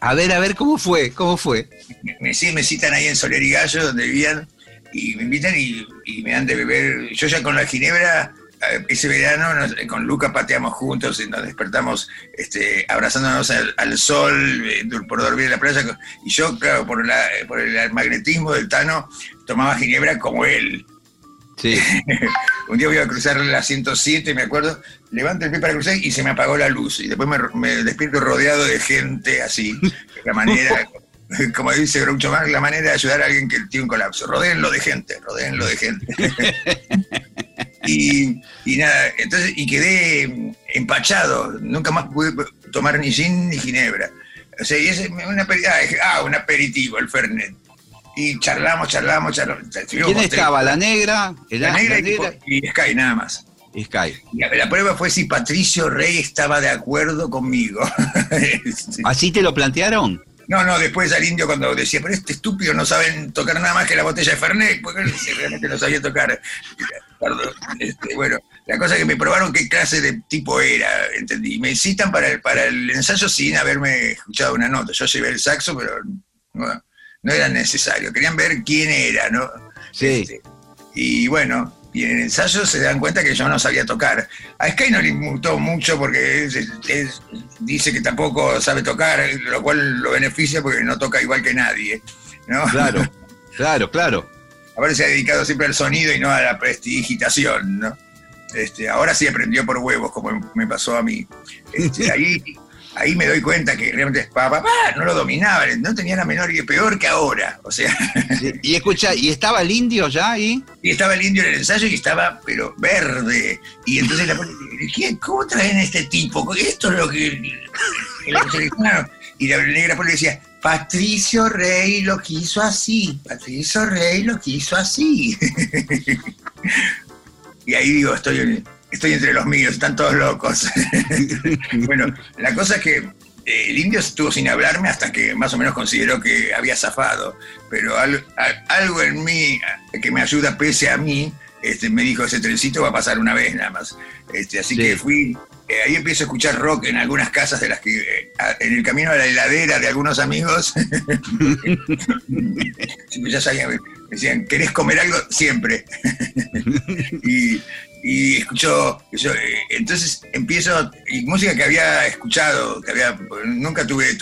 A ver, a ver, ¿cómo fue? ¿Cómo fue? Me, sí, me citan ahí en Soler y Gallo, donde vivían, y me invitan y, y me dan de beber. Yo ya con la ginebra, ese verano nos- con Luca pateamos juntos y nos despertamos este, abrazándonos al, al sol eh, por dormir en la playa. Y yo, claro, por, la, por el magnetismo del Tano, tomaba ginebra como él. Sí. Un día voy a cruzar la 107, me acuerdo, levanto el pie para cruzar y se me apagó la luz. Y después me, me despierto rodeado de gente así. La manera, como dice Groucho Marx, la manera de ayudar a alguien que tiene un colapso. Rodéenlo de gente, rodéenlo de gente. y, y nada, entonces, y quedé empachado. Nunca más pude tomar ni gin ni ginebra. O sea, y es una, ah, un aperitivo, el Fernet. Y charlamos, charlamos, charlamos. ¿Quién estaba? ¿La negra? La ¿La, negra la y, negra? y Sky, nada más. Sky. Y La, la prueba fue si Patricio Rey estaba de acuerdo conmigo. Este, ¿Así te lo plantearon? no, no, después al indio cuando decía, pero este estúpido no saben tocar nada más que la botella de Fernet, porque realmente no sabía tocar. Perdón, este, bueno, la cosa es que me probaron qué clase de tipo era, entendí. Me citan para el, para el ensayo sin haberme escuchado una nota. Yo llevé el saxo, pero no, no era necesario. Querían ver quién era, ¿no? Sí. Este, y bueno, y en el ensayo se dan cuenta que yo no sabía tocar. A Sky no le inmutó mucho porque es- es- dice que tampoco sabe tocar, lo cual lo beneficia porque no toca igual que nadie. ¿no? Claro, claro, claro. Aparte se ha dedicado siempre al sonido y no a la prestigitación, ¿no? Este, ahora sí aprendió por huevos, como me pasó a mí. Este, ahí, ahí me doy cuenta que realmente papá, no lo dominaba, no tenía la menor idea, peor que ahora. O sea. y escucha, ¿y estaba el indio ya ahí? Y estaba el indio en el ensayo y estaba, pero verde. Y entonces la ¿cómo traen a este tipo? Esto es lo que. y la negra le decía, Patricio Rey lo quiso así, Patricio Rey lo quiso así. y ahí digo, estoy, estoy entre los míos, están todos locos. bueno, la cosa es que eh, el indio estuvo sin hablarme hasta que más o menos consideró que había zafado, pero algo en mí que me ayuda pese a mí, este, me dijo, ese trencito va a pasar una vez nada más. Este, así que fui eh, ahí empiezo a escuchar rock en algunas casas de las que, eh, en el camino a la heladera de algunos amigos. ya sabían, me decían, ¿querés comer algo? Siempre. y, y escucho, eh, entonces empiezo, y música que había escuchado, que había, nunca tuve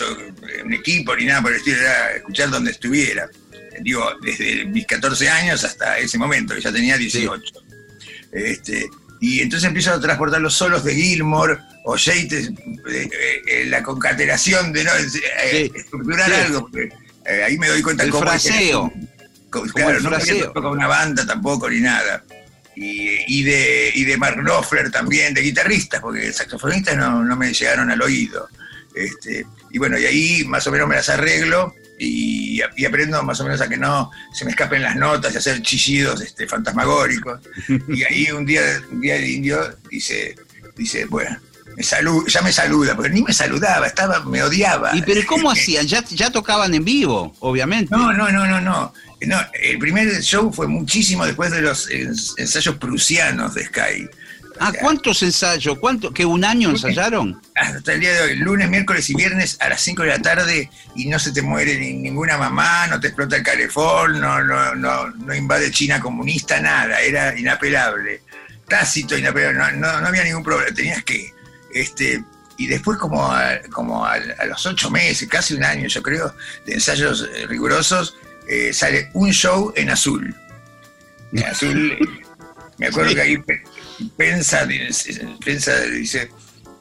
un equipo ni nada por el estilo, era escuchar donde estuviera. Digo, desde mis 14 años hasta ese momento, que ya tenía 18. Este, y entonces empiezo a transportar los solos de Gilmore o Yates, eh, eh, la concatenación de no, eh, estructurar algo, ahí me doy cuenta el cómo fraseo. claro, no había tocado una banda tampoco ni nada. Y, de, y de Mark Knopfler también, de guitarristas, porque saxofonistas no, no me llegaron al oído. Este, y bueno, y ahí más o menos me las arreglo y, aprendo más o menos a que no se me escapen las notas y hacer chillidos este, fantasmagóricos. Y ahí un día, un día el indio dice, dice bueno, me ya me saluda, porque ni me saludaba, estaba, me odiaba. ¿Y pero cómo hacían? Ya, ya tocaban en vivo, obviamente. No, no, no, no, no. No, el primer show fue muchísimo después de los ensayos prusianos de Sky. Ah, ¿cuántos ensayos? ¿Cuánto? ¿Que un año ensayaron? Hasta el día de hoy, lunes, miércoles y viernes a las 5 de la tarde y no se te muere ninguna mamá, no te explota el calefón, no, no, no, no invade China comunista, nada, era inapelable. Tácito, inapelable, no, no, había ningún problema, tenías que... Este, y después como, a, como a, los ocho meses, casi un año yo creo, de ensayos eh, rigurosos, eh, sale un show en azul. En azul, me acuerdo que ahí Pensa, Pensa dice,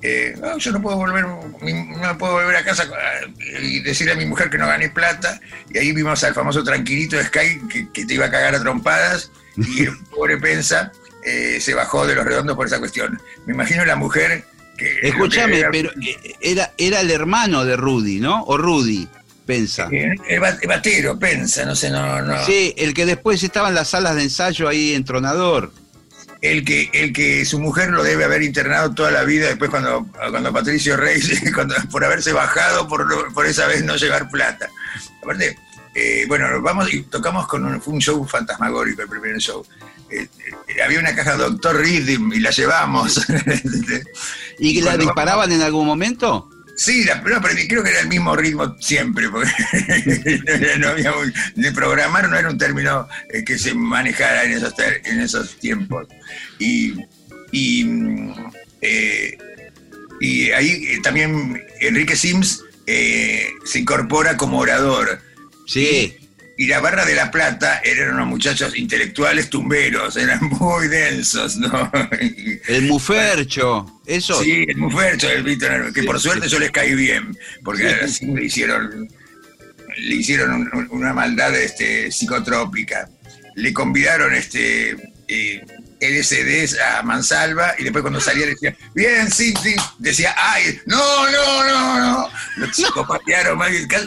eh, yo no puedo volver, no puedo volver a casa y decirle a mi mujer que no gané plata. Y ahí vimos al famoso tranquilito de Sky que, te iba a cagar a trompadas. Y el pobre Pensa eh, se bajó de los redondos por esa cuestión. Me imagino la mujer que. Escúchame, pero eh, era, era el hermano de Rudy, ¿no? O Rudy. Pensa. El, batero, Pensa, no sé, no, no. Sí, el que después estaba en las salas de ensayo ahí entronador el que, el que su mujer lo debe haber internado toda la vida después cuando, cuando Patricio Reyes, por haberse bajado por, por esa vez no llevar plata. Aparte, eh, bueno, vamos y tocamos con un, fue un show fantasmagórico el primer show. Eh, eh, había una caja Doctor Rhythm y la llevamos. ¿Y que la disparaban en algún momento? Sí, la, pero creo que era el mismo ritmo siempre, porque no había de programar no era un término eh, que se manejara en esos, en esos tiempos. Y, y, mm, eh, y ahí eh, también Enrique Sims se incorpora como orador. Sí y la Barra de la Plata eran unos muchachos intelectuales tumberos, eran muy densos, ¿no? El Mufercho, eso. Sí, el Mufercho, el Víctor, que por suerte yo les caí bien, porque así le hicieron, le hicieron una maldad este, psicotrópica. Le convidaron este, eh, LCDs a Mansalva y después cuando salía decía, bien, sí, sí, decía, ay, no, no, no, no. Lo psicopatearon,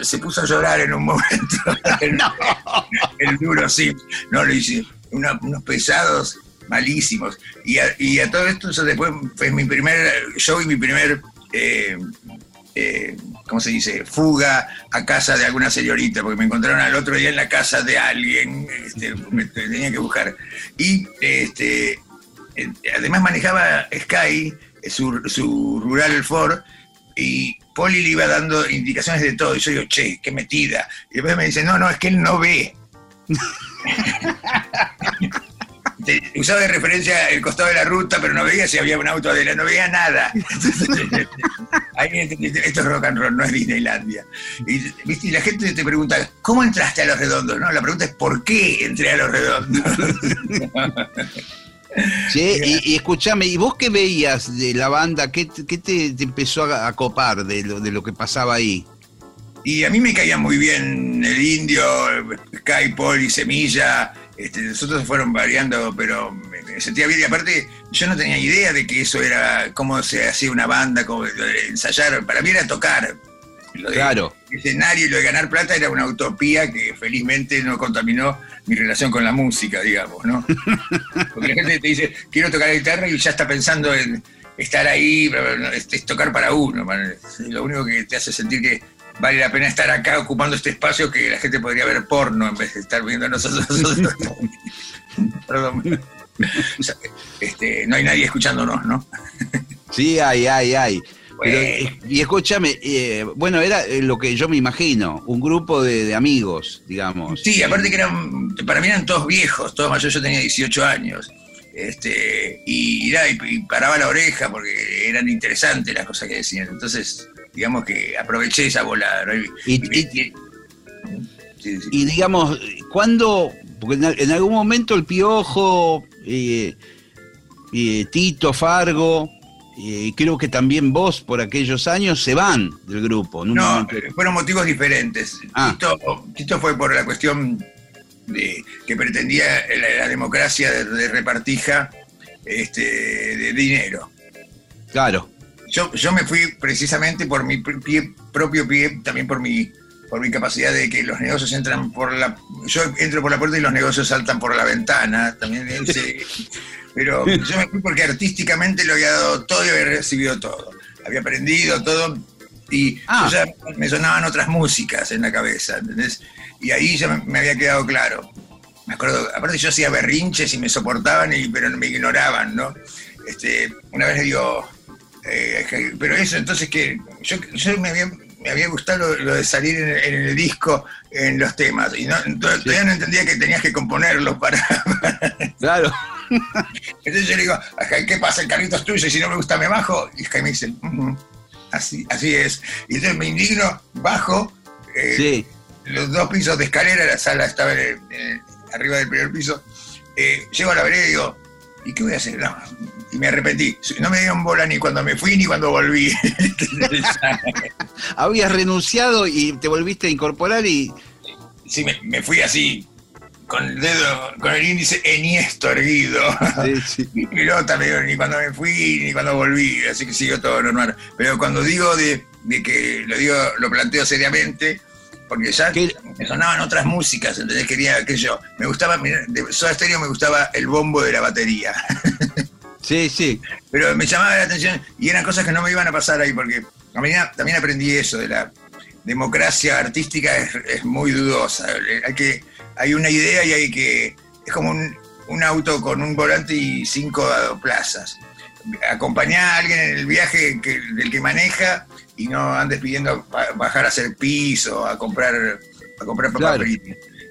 se puso a llorar en un momento. el, duro, sí. No, lo hice, unos pesados malísimos. Y a, todo esto, eso después fue mi primer show y mi primer eh, eh, ¿cómo se dice?, fuga a casa de alguna señorita, porque me encontraron al otro día en la casa de alguien, este, me tenía que buscar. Y este, eh, además manejaba Sky, su, su rural Ford, y Poli le iba dando indicaciones de todo. Y yo digo, che, qué metida. Y después me dice, no, no, es que él no ve. usaba de referencia el costado de la ruta, pero no veía si había un auto adelante, no veía nada. ahí esto es rock and roll, no es Disneylandia. Y, ¿viste? y la gente te pregunta, ¿cómo entraste a Los Redondos? No, la pregunta es, ¿por qué entré a Los Redondos? Sí, y, escúchame, ¿y vos qué veías de la banda? ¿Qué, te, empezó a, copar de lo, de lo que pasaba ahí? Y a mí me caía muy bien el indio, Skypol y Semilla. Este, nosotros fueron variando, pero me, sentía bien. Y aparte, yo no tenía idea de que eso era cómo se hacía una banda, cómo ensayar. Para mí era tocar. Lo de claro. escenario y lo de ganar plata era una utopía que felizmente no contaminó mi relación con la música, digamos, ¿no? Porque la gente te dice, quiero tocar la guitarra y ya está pensando en estar ahí, es, tocar para uno. Lo único que te hace sentir que vale la pena estar acá ocupando este espacio que la gente podría ver porno en vez de estar viendo a nosotros. Perdón. este, no hay nadie escuchándonos, ¿no? sí, hay, hay, hay. y escúchame, eh, bueno, era eh, lo que yo me imagino, un grupo de, amigos, digamos. Sí, aparte que eran, para mí eran todos viejos, todos mayores, yo tenía 18 años. Este, y, y, paraba la oreja porque eran interesantes las cosas que decían. Entonces, digamos que aproveché esa bola. Y, digamos, ¿cuándo? Porque en, algún momento el Piojo, eh, eh, Tito, Fargo, y eh, creo que también vos por aquellos años se van del grupo. no, fueron motivos diferentes. Ah. Tito, fue por la cuestión de que pretendía la, democracia de, repartija este, de dinero. Claro. Yo, yo me fui precisamente por mi propio pie, también por mi, por mi capacidad de que los negocios entran por la... Yo entro por la puerta y los negocios saltan por la ventana, también Pero yo me fui porque artísticamente lo había dado todo y había recibido todo. Había aprendido todo y ah. ya me sonaban otras músicas en la cabeza, ¿entendés? Y ahí ya me, había quedado claro. Me acuerdo, aparte yo hacía berrinches y me soportaban, y, pero me ignoraban, ¿no? Este, una vez le digo, eh, pero eso, entonces que yo, me, había, gustado lo, de salir en, el disco, en los temas, y no, todavía no entendía que tenías que componerlo para... claro. Entonces yo le digo, ¿qué pasa? El carrito es tuyo y si no me gusta me bajo. Y Jaime dice, así, así es. Y entonces me indigno, bajo, eh, los dos pisos de escalera, la sala estaba arriba del primer piso, eh, llego a la vereda y digo, ¿y qué voy a hacer? No, y me arrepentí. No me dieron bola ni cuando me fui ni cuando volví. Habías renunciado y te volviste a incorporar y... Sí, me, fui así, con el dedo, con el índice eniesto erguido. Sí, sí. Ni pelota me ni cuando me fui ni cuando volví, así que siguió todo normal. Pero cuando digo de, que lo digo, lo planteo seriamente, porque ya me sonaban otras músicas, ¿entendés? Quería, que yo, me gustaba, de Soda Stereo me gustaba el bombo de la batería. Sí, sí. Pero me llamaba la atención y eran cosas que no me iban a pasar ahí porque también aprendí eso de la democracia artística es, muy dudosa. Hay que hay una idea y hay que es como un, auto con un volante y cinco plazas. Acompañar a alguien en el viaje del que maneja y no andes pidiendo bajar a hacer piso, a comprar a comprar papá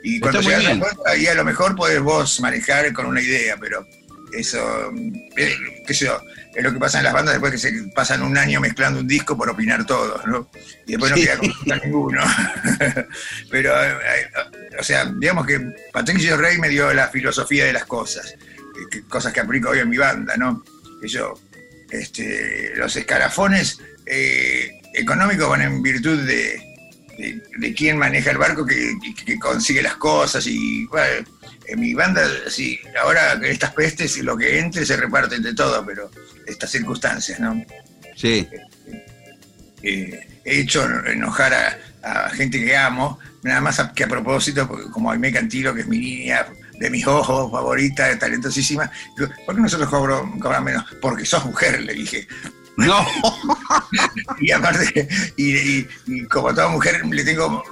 Y cuando llegas a la puerta, ahí a lo mejor podés vos manejar con una idea, pero eso, eh, qué sé yo, es lo que pasa en las bandas después que se pasan un año mezclando un disco por opinar todos, ¿no? Y después no queda con ninguno. Pero, eh, o sea, digamos que Patricio Rey me dio la filosofía de las cosas, cosas que aplico hoy en mi banda, ¿no? Que yo, este, los escarafones eh, económicos van en virtud de, de, quién maneja el barco que, que, consigue las cosas y bueno, en mi banda, sí, ahora que estas pestes, lo que entre se reparte entre todo, pero estas circunstancias, ¿no? Sí. Eh, he hecho enojar a, gente que amo, nada más que a propósito, porque como Aimee Cantilo, que es mi niña de mis ojos favorita, talentosísima, ¿por qué nosotros cobran menos? Porque sos mujer, le dije. No. y aparte, y, como toda mujer, le tengo.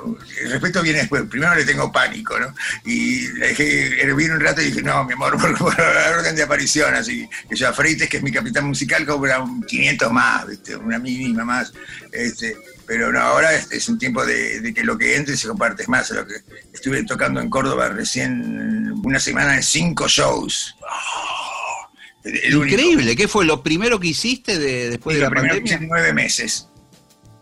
El respeto viene después. Primero le tengo pánico, ¿no? Y le dejé hervir un rato y dije, no, mi amor, por, la orden de aparición. Así que yo a Freites, que es mi capitán musical, cobra un 500 más, ¿viste? una mínima más. Este, pero no, ahora es, un tiempo de, que lo que entre se comparte. Más, lo que estuve tocando en Córdoba recién una semana de cinco shows. Increíble, ¿qué fue lo primero que hiciste de, después de la pandemia? nueve meses.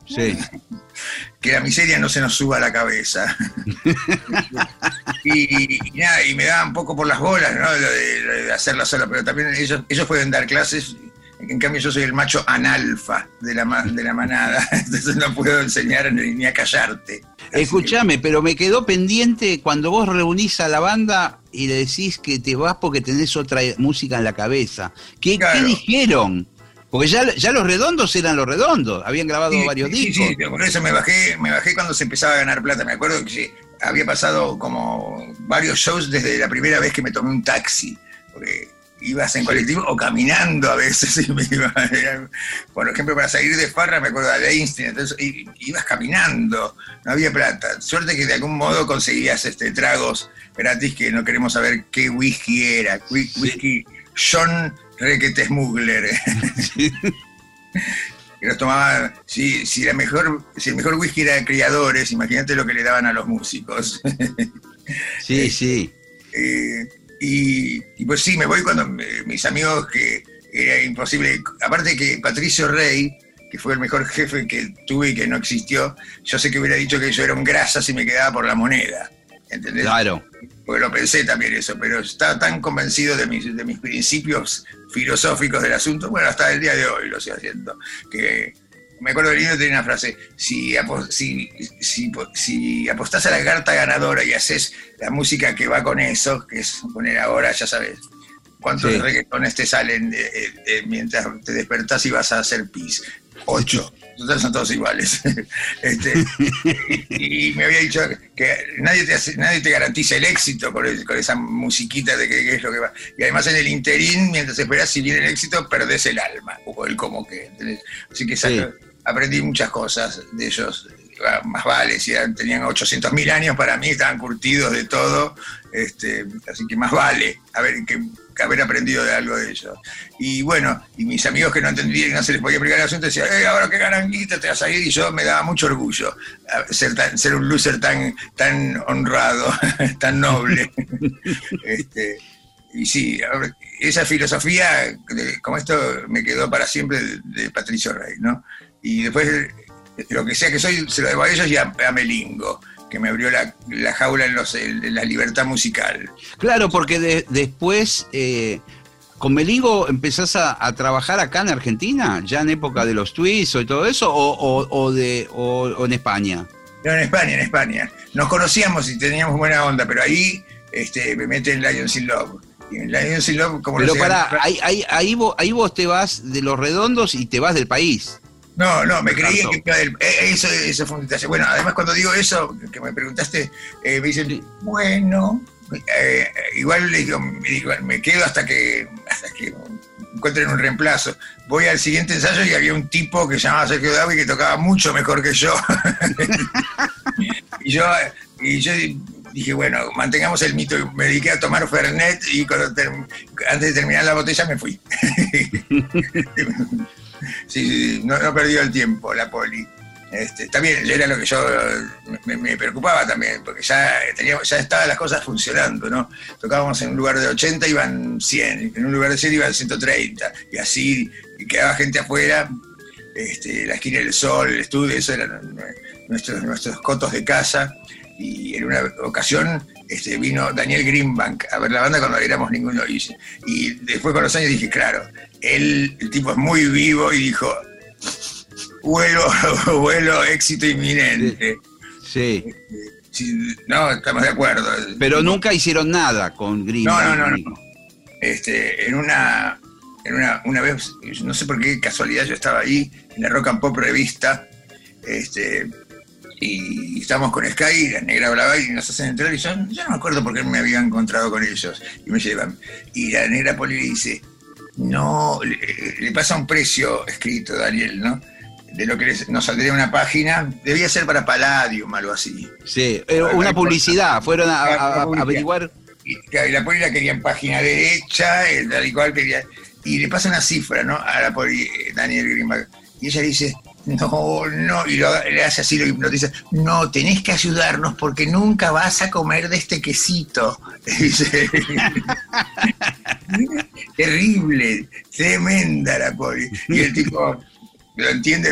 Sí. que la miseria no se nos suba a la cabeza. y, nada, y me da un poco por las bolas, ¿no? De, hacerla sola, pero también ellos, ellos pueden dar clases en cambio yo soy el macho analfa de la, de la manada, entonces no puedo enseñar ni, a callarte. Escúchame, pero me quedó pendiente cuando vos reunís a la banda y le decís que te vas porque tenés otra música en la cabeza. ¿Qué, dijeron? Porque ya, ya los redondos eran los redondos, habían grabado varios discos. Sí, por eso me bajé, me bajé cuando se empezaba a ganar plata. Me acuerdo que había pasado como varios shows desde la primera vez que me tomé un taxi. Porque ibas en colectivo o caminando a veces. por ejemplo, para salir de Farra, me acuerdo de Einstein, entonces ibas caminando, no había plata. Suerte que de algún modo conseguías este, tragos gratis que no queremos saber qué whisky era. Whisky John Requete Smuggler. que los tomaba, si, si, la mejor, si el mejor whisky era de criadores, imagínate lo que le daban a los músicos. sí, sí. Eh, y, pues sí, me voy cuando mis amigos que era imposible, aparte que Patricio Rey, que fue el mejor jefe que tuve y que no existió, yo sé que hubiera dicho que yo era un grasa si me quedaba por la moneda. ¿Entendés? Claro. Porque lo pensé también eso, pero estaba tan convencido de mis, de mis principios filosóficos del asunto, bueno, hasta el día de hoy lo estoy haciendo, que me acuerdo del libro tenía una frase, si, si, si, apostás a la carta ganadora y haces la música que va con eso, que es poner ahora, ya sabes, cuántos reggaetones te salen mientras te despertás y vas a hacer pis. Ocho. Total son todos iguales. Este, y, me había dicho que nadie te, nadie te garantiza el éxito con, esa musiquita de que, es lo que va. Y además en el interín, mientras esperas si viene el éxito, perdés el alma, o el como que. Así que aprendí muchas cosas de ellos, más vale, si tenían 800.000 años para mí, estaban curtidos de todo, este, así que más vale haber, que, haber aprendido de algo de ellos. Y bueno, y mis amigos que no entendían, no se les podía explicar el asunto, decían, eh, ahora que ganan guita te vas a ir, y yo me daba mucho orgullo ser, ser un loser tan, tan honrado, tan noble. este, y sí, esa filosofía, como esto me quedó para siempre de Patricio Rey, ¿no? Y después lo que sea que soy se lo debo a ellos y a, Melingo que me abrió la, jaula en, los, la libertad musical. Claro, porque después eh, con Melingo empezás a, trabajar acá en Argentina, ya en época de los twists y todo eso, o, de, o, en España. No, en España, en España. Nos conocíamos y teníamos buena onda, pero ahí este, me mete en Lions in Love. Y en Lions in Love, como Pero pará, ahí, ahí, ahí, vos, ahí vos te vas de los redondos y te vas del país. No, no, me creía que eh, eso, eso fue un detalle. Bueno, además cuando digo eso, que me preguntaste, eh, me dicen, bueno, eh, igual le digo, me quedo hasta que, hasta que encuentren un reemplazo. Voy al siguiente ensayo y había un tipo que se llamaba Sergio David que tocaba mucho mejor que yo. y yo, y yo dije, bueno, mantengamos el mito. Me dediqué a tomar Fernet y antes de terminar la botella me fui. sí, no, no perdió el tiempo la poli. Este, también era lo que yo me, preocupaba también, porque ya teníamos, ya estaban las cosas funcionando, ¿no? Tocábamos en un lugar de 80, iban 100, en un lugar de 100 iban 130, y así, quedaba gente afuera, este, la esquina del sol, el estudio, eso eran nuestros, nuestros cotos de casa, y en una ocasión este, vino Daniel Greenbank a ver la banda cuando éramos ninguno. Y, y después con los años dije, claro, él, el tipo es muy vivo y dijo, vuelo, vuelo, éxito inminente. Sí. no, estamos de acuerdo. Pero nunca hicieron nada con Greenbank. No, no, no. Este, en una, en una, una vez, no sé por qué casualidad yo estaba ahí, en la Rock and Pop revista, este, y estamos con Sky, y la negra hablaba y nos hacen entrar y yo, yo no me acuerdo por qué me había encontrado con ellos y me llevan. Y la negra Poli dice, no, le, pasa un precio escrito, Daniel, ¿no? De lo que nos saldría una página, debía ser para Palladium, algo así. Sí, una publicidad, fueron a, averiguar. Y, la Poli la quería en página derecha, el tal quería. Y le pasa una cifra, ¿no? A la Poli, Daniel Greenberg. Y ella dice, no, no, y le hace así, lo hipnotiza, no, tenés que ayudarnos porque nunca vas a comer de este quesito. Terrible, tremenda la pobre. Y el tipo lo entiende,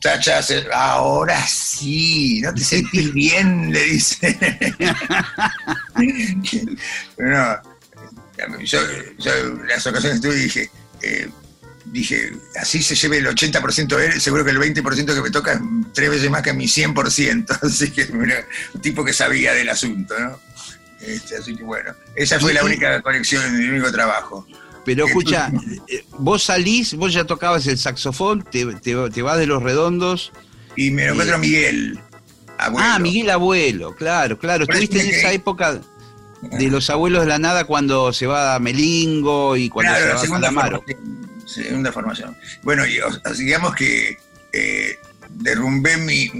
Tacha ahora sí, no te sentís bien, le dice. no, yo, las ocasiones que tuve dije, eh, dije, así se lleve el 80% de él, seguro que el 20% que me toca es tres veces más que mi 100%. Así que, un tipo que sabía del asunto, ¿no? Este, así que bueno, esa fue la única conexión en mi único trabajo. Pero escucha, eh, vos salís, vos ya tocabas el saxofón, te, vas de los redondos. Y me encuentro a Miguel. Abuelo. Ah, Miguel Abuelo, claro, claro. Estuviste en esa época de los abuelos de la nada cuando se va a Melingo y cuando se va a Salamaro segunda formación. Bueno, y, digamos que eh, derrumbé mi,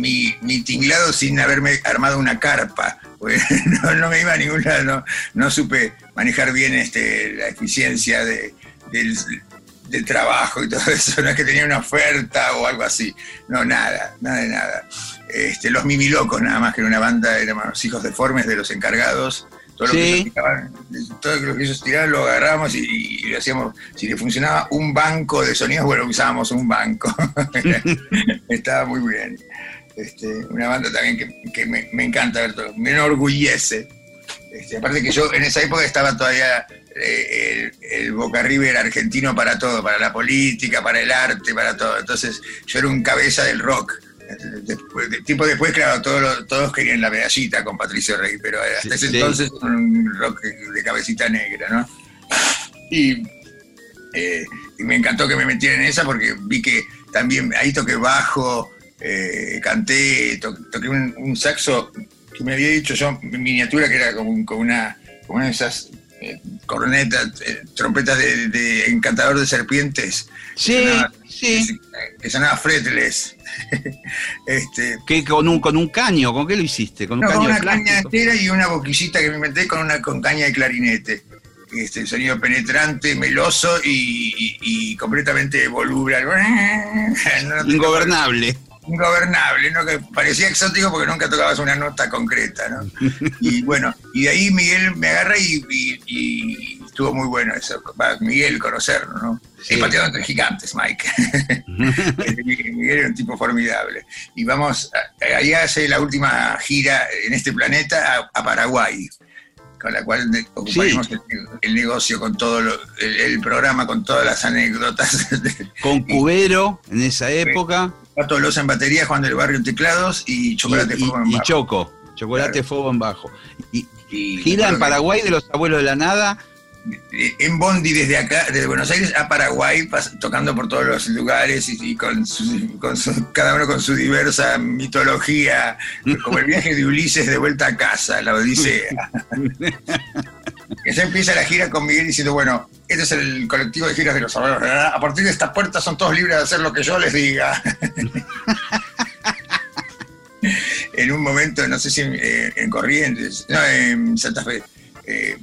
mi, tinglado sin haberme armado una carpa. no, me iba a ningún lado, no, supe manejar bien este, la eficiencia de, del, trabajo y todo eso, no es que tenía una oferta o algo así, no, nada, nada de nada. Este, los Mimilocos nada más que era una banda, éramos hijos deformes de los encargados, todo lo, que ellos tiraban, todo lo que ellos tiraban lo agarramos y, le hacíamos, si le funcionaba un banco de sonidos, bueno, usábamos un banco. Estaba muy bien. Este, una banda también que, me, encanta ver todo, me enorgullece. Este, aparte que yo en esa época estaba todavía eh, el, el, Boca River argentino para todo, para la política, para el arte, para todo. Entonces yo era un cabeza del rock. Después, tiempo después, claro, todos, todos querían la medallita con Patricio Rey, pero hasta ese entonces un rock de cabecita negra, ¿no? Y, eh, me encantó que me metieran en esa porque vi que también ahí toqué bajo, eh, canté, toqué un, saxo que me había dicho yo, miniatura, que era como, una, como una de esas eh, cornetas, trompetas de, encantador de serpientes. Sí, sí. Que sonaba fretless. este, ¿Qué, con, un, ¿Con un caño? ¿Con qué lo hiciste? ¿Con, una caña entera y una boquillita que me inventé con una con caña de clarinete. Este, sonido penetrante, meloso y, completamente voluble. Ingobernable. Ingobernable, ¿no? que parecía exótico porque nunca tocabas una nota concreta. ¿no? y bueno, y de ahí Miguel me agarra y estuvo muy bueno eso, Miguel conocerlo, ¿no? Sí. pateado entre gigantes, Mike. Miguel era un tipo formidable. Y vamos, ahí hace la última gira en este planeta a, Paraguay, con la cual ocuparemos el, negocio con todo el, programa, con todas las anécdotas. Con Cubero en esa época. Pato Loza en batería, Juan del Barrio en teclados y Chocolate Fuego en bajo. Y Choco, Chocolate Fuego en bajo. Y, gira en Paraguay de los abuelos de la nada en Bondi desde acá, desde Buenos Aires a Paraguay, tocando por todos los lugares y, con, cada uno con su diversa mitología, como el viaje de Ulises de vuelta a casa, la Odisea. se empieza la gira con Miguel diciendo, bueno, este es el colectivo de giras de los abuelos, a partir de esta puerta son todos libres de hacer lo que yo les diga. en un momento, no sé si eh, en, Corrientes, no, en Santa Fe, eh,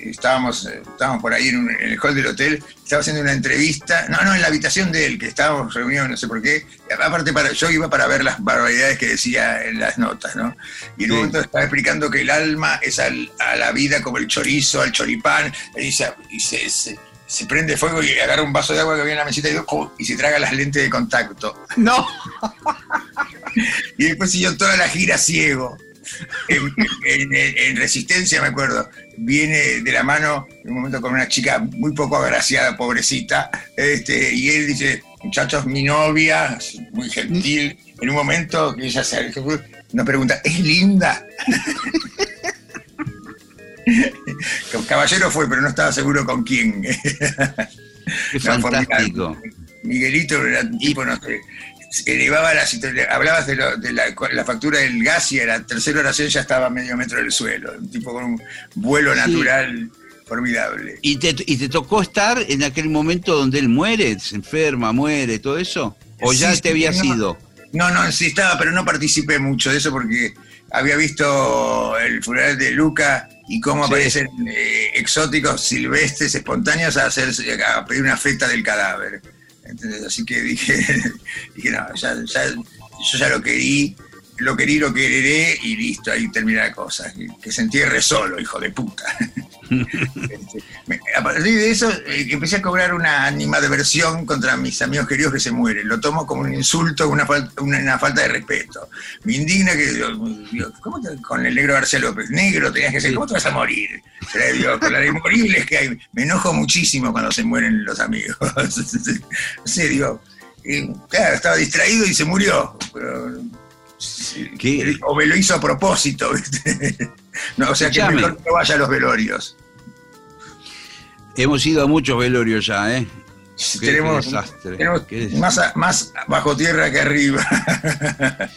estábamos, estábamos por ahí en, el hall del hotel, estaba haciendo una entrevista, no, no, en la habitación de él, que estábamos reunidos, no sé por qué, aparte para, yo iba para ver las barbaridades que decía en las notas, ¿no? Y en un momento estaba explicando que el alma es a la vida como el chorizo, al choripán, y, se, se, prende fuego y agarra un vaso de agua que había en la mesita y, y se traga las lentes de contacto. No. y después siguió toda la gira ciego. En, Resistencia, me acuerdo, viene de la mano en un momento con una chica muy poco agraciada, pobrecita, este, y él dice, muchachos, mi novia, muy gentil, en un momento que ella se nos pregunta, ¿es linda? Caballero fue, pero no estaba seguro con quién. fantástico. Miguelito era tipo, no sé, elevaba la hablabas de, la, factura del gas y a la tercera oración ya estaba a medio metro del suelo, un tipo con un vuelo natural formidable. ¿Y te, ¿Y te tocó estar en aquel momento donde él muere, se enferma, muere, todo eso? ¿O ya te había sido? No, no, sí estaba, pero no participé mucho de eso porque había visto el funeral de Luca y cómo aparecen eh, exóticos silvestres, espontáneos a, hacer, a pedir una feta del cadáver. ¿Entendés? Así que dije, dije no, ya, ya, yo ya lo querí, lo querí, lo quereré y listo, ahí termina la cosa. Que, que se entierre solo, hijo de puta. Este, me- a partir de eso eh, empecé a cobrar una animadversión contra mis amigos queridos que se mueren. Lo tomo como un insulto, una falta, una, una falta de respeto. Me indigna que digo, digo, ¿cómo te- con el negro García López? Negro tenías que ser, ¿cómo te vas a morir? Pero, digo, con la de moribles que hay. Me enojo muchísimo cuando se mueren los amigos. no sé, digo, eh, claro, estaba distraído y se murió. Pero, sí, ¿Qué? o me lo hizo a propósito, ¿viste? No, o sea que mejor que no vaya a los velorios. Hemos ido a muchos velorios ya, ¿eh? Qué- tenemos qué desastre. tenemos Qué desastre. más, a- más bajo tierra que arriba.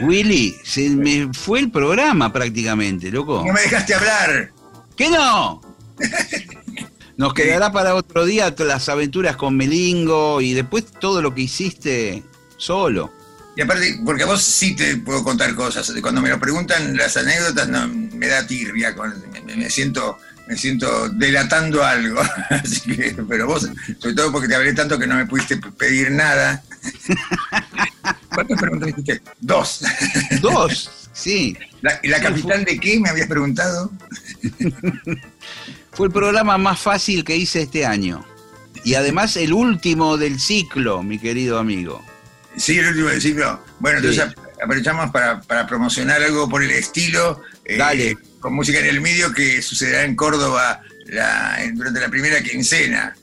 Willy, se me fue el programa prácticamente, loco. No me dejaste hablar. ¿Qué no? Nos quedará para otro día las aventuras con Melingo y después todo lo que hiciste solo. Y aparte, porque a vos sí te puedo contar cosas. Cuando me lo preguntan las anécdotas, no, me da tirria. me, me siento me siento delatando algo. Así que, pero vos, sobre todo porque te hablé tanto que no me pudiste pedir nada. ¿Cuántas preguntas hiciste? Dos. Dos, sí. ¿La, ¿Y la capital de qué me habías preguntado? Fue el programa más fácil que hice este año. Y además el último del ciclo, mi querido amigo. Sí, el último del ciclo. Bueno, Sí. entonces ap- aprovechamos para, para promocionar algo por el estilo. eh, Dale. Con música en el medio que sucederá en Córdoba la- durante la primera quincena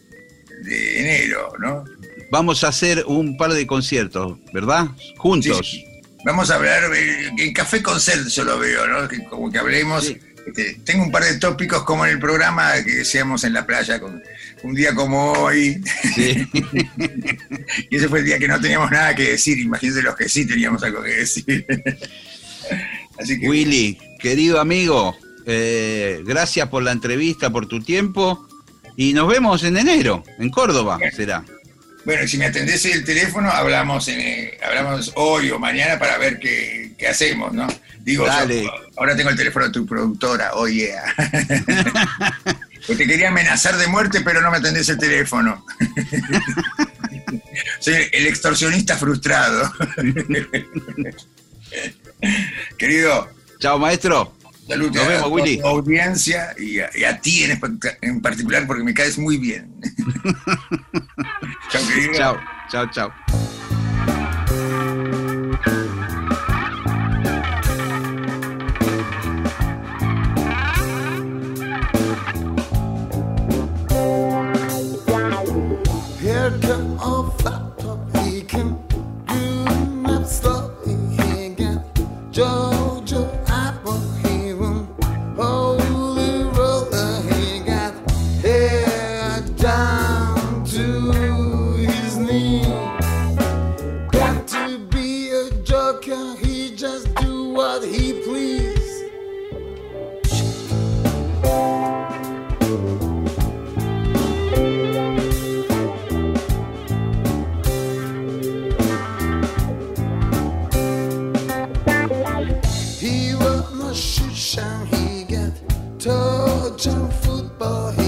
de enero, ¿no? Vamos a hacer un par de conciertos, ¿verdad? Juntos. Sí, sí. Vamos a hablar, eh, en Café Concert yo lo veo, ¿no? Que como que hablemos. Sí. Este, tengo un par de tópicos como en el programa que decíamos en la playa, con, un día como hoy. Sí. Y ese fue el día que no teníamos nada que decir. Imagínense los que sí teníamos algo que decir. Así que Willy, querido amigo, eh, gracias por la entrevista, por tu tiempo. Y nos vemos en enero, en Córdoba, será. Bueno, y si me atendés el teléfono, hablamos en, eh, hablamos hoy o mañana para ver qué, qué hacemos, ¿no? Digo, Dale. yo, ahora tengo el teléfono de tu productora, oye. te quería amenazar de muerte, pero no me atendés el teléfono. Soy el extorsionista frustrado. Querido, Chao, maestro. salud Nos a vemos, toda Willy. tu audiencia y a, y a ti en, en particular porque me caes muy bien. Chao, querido. Chao, chao, chao. junk football.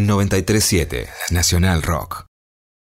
En 937 Nacional Rock.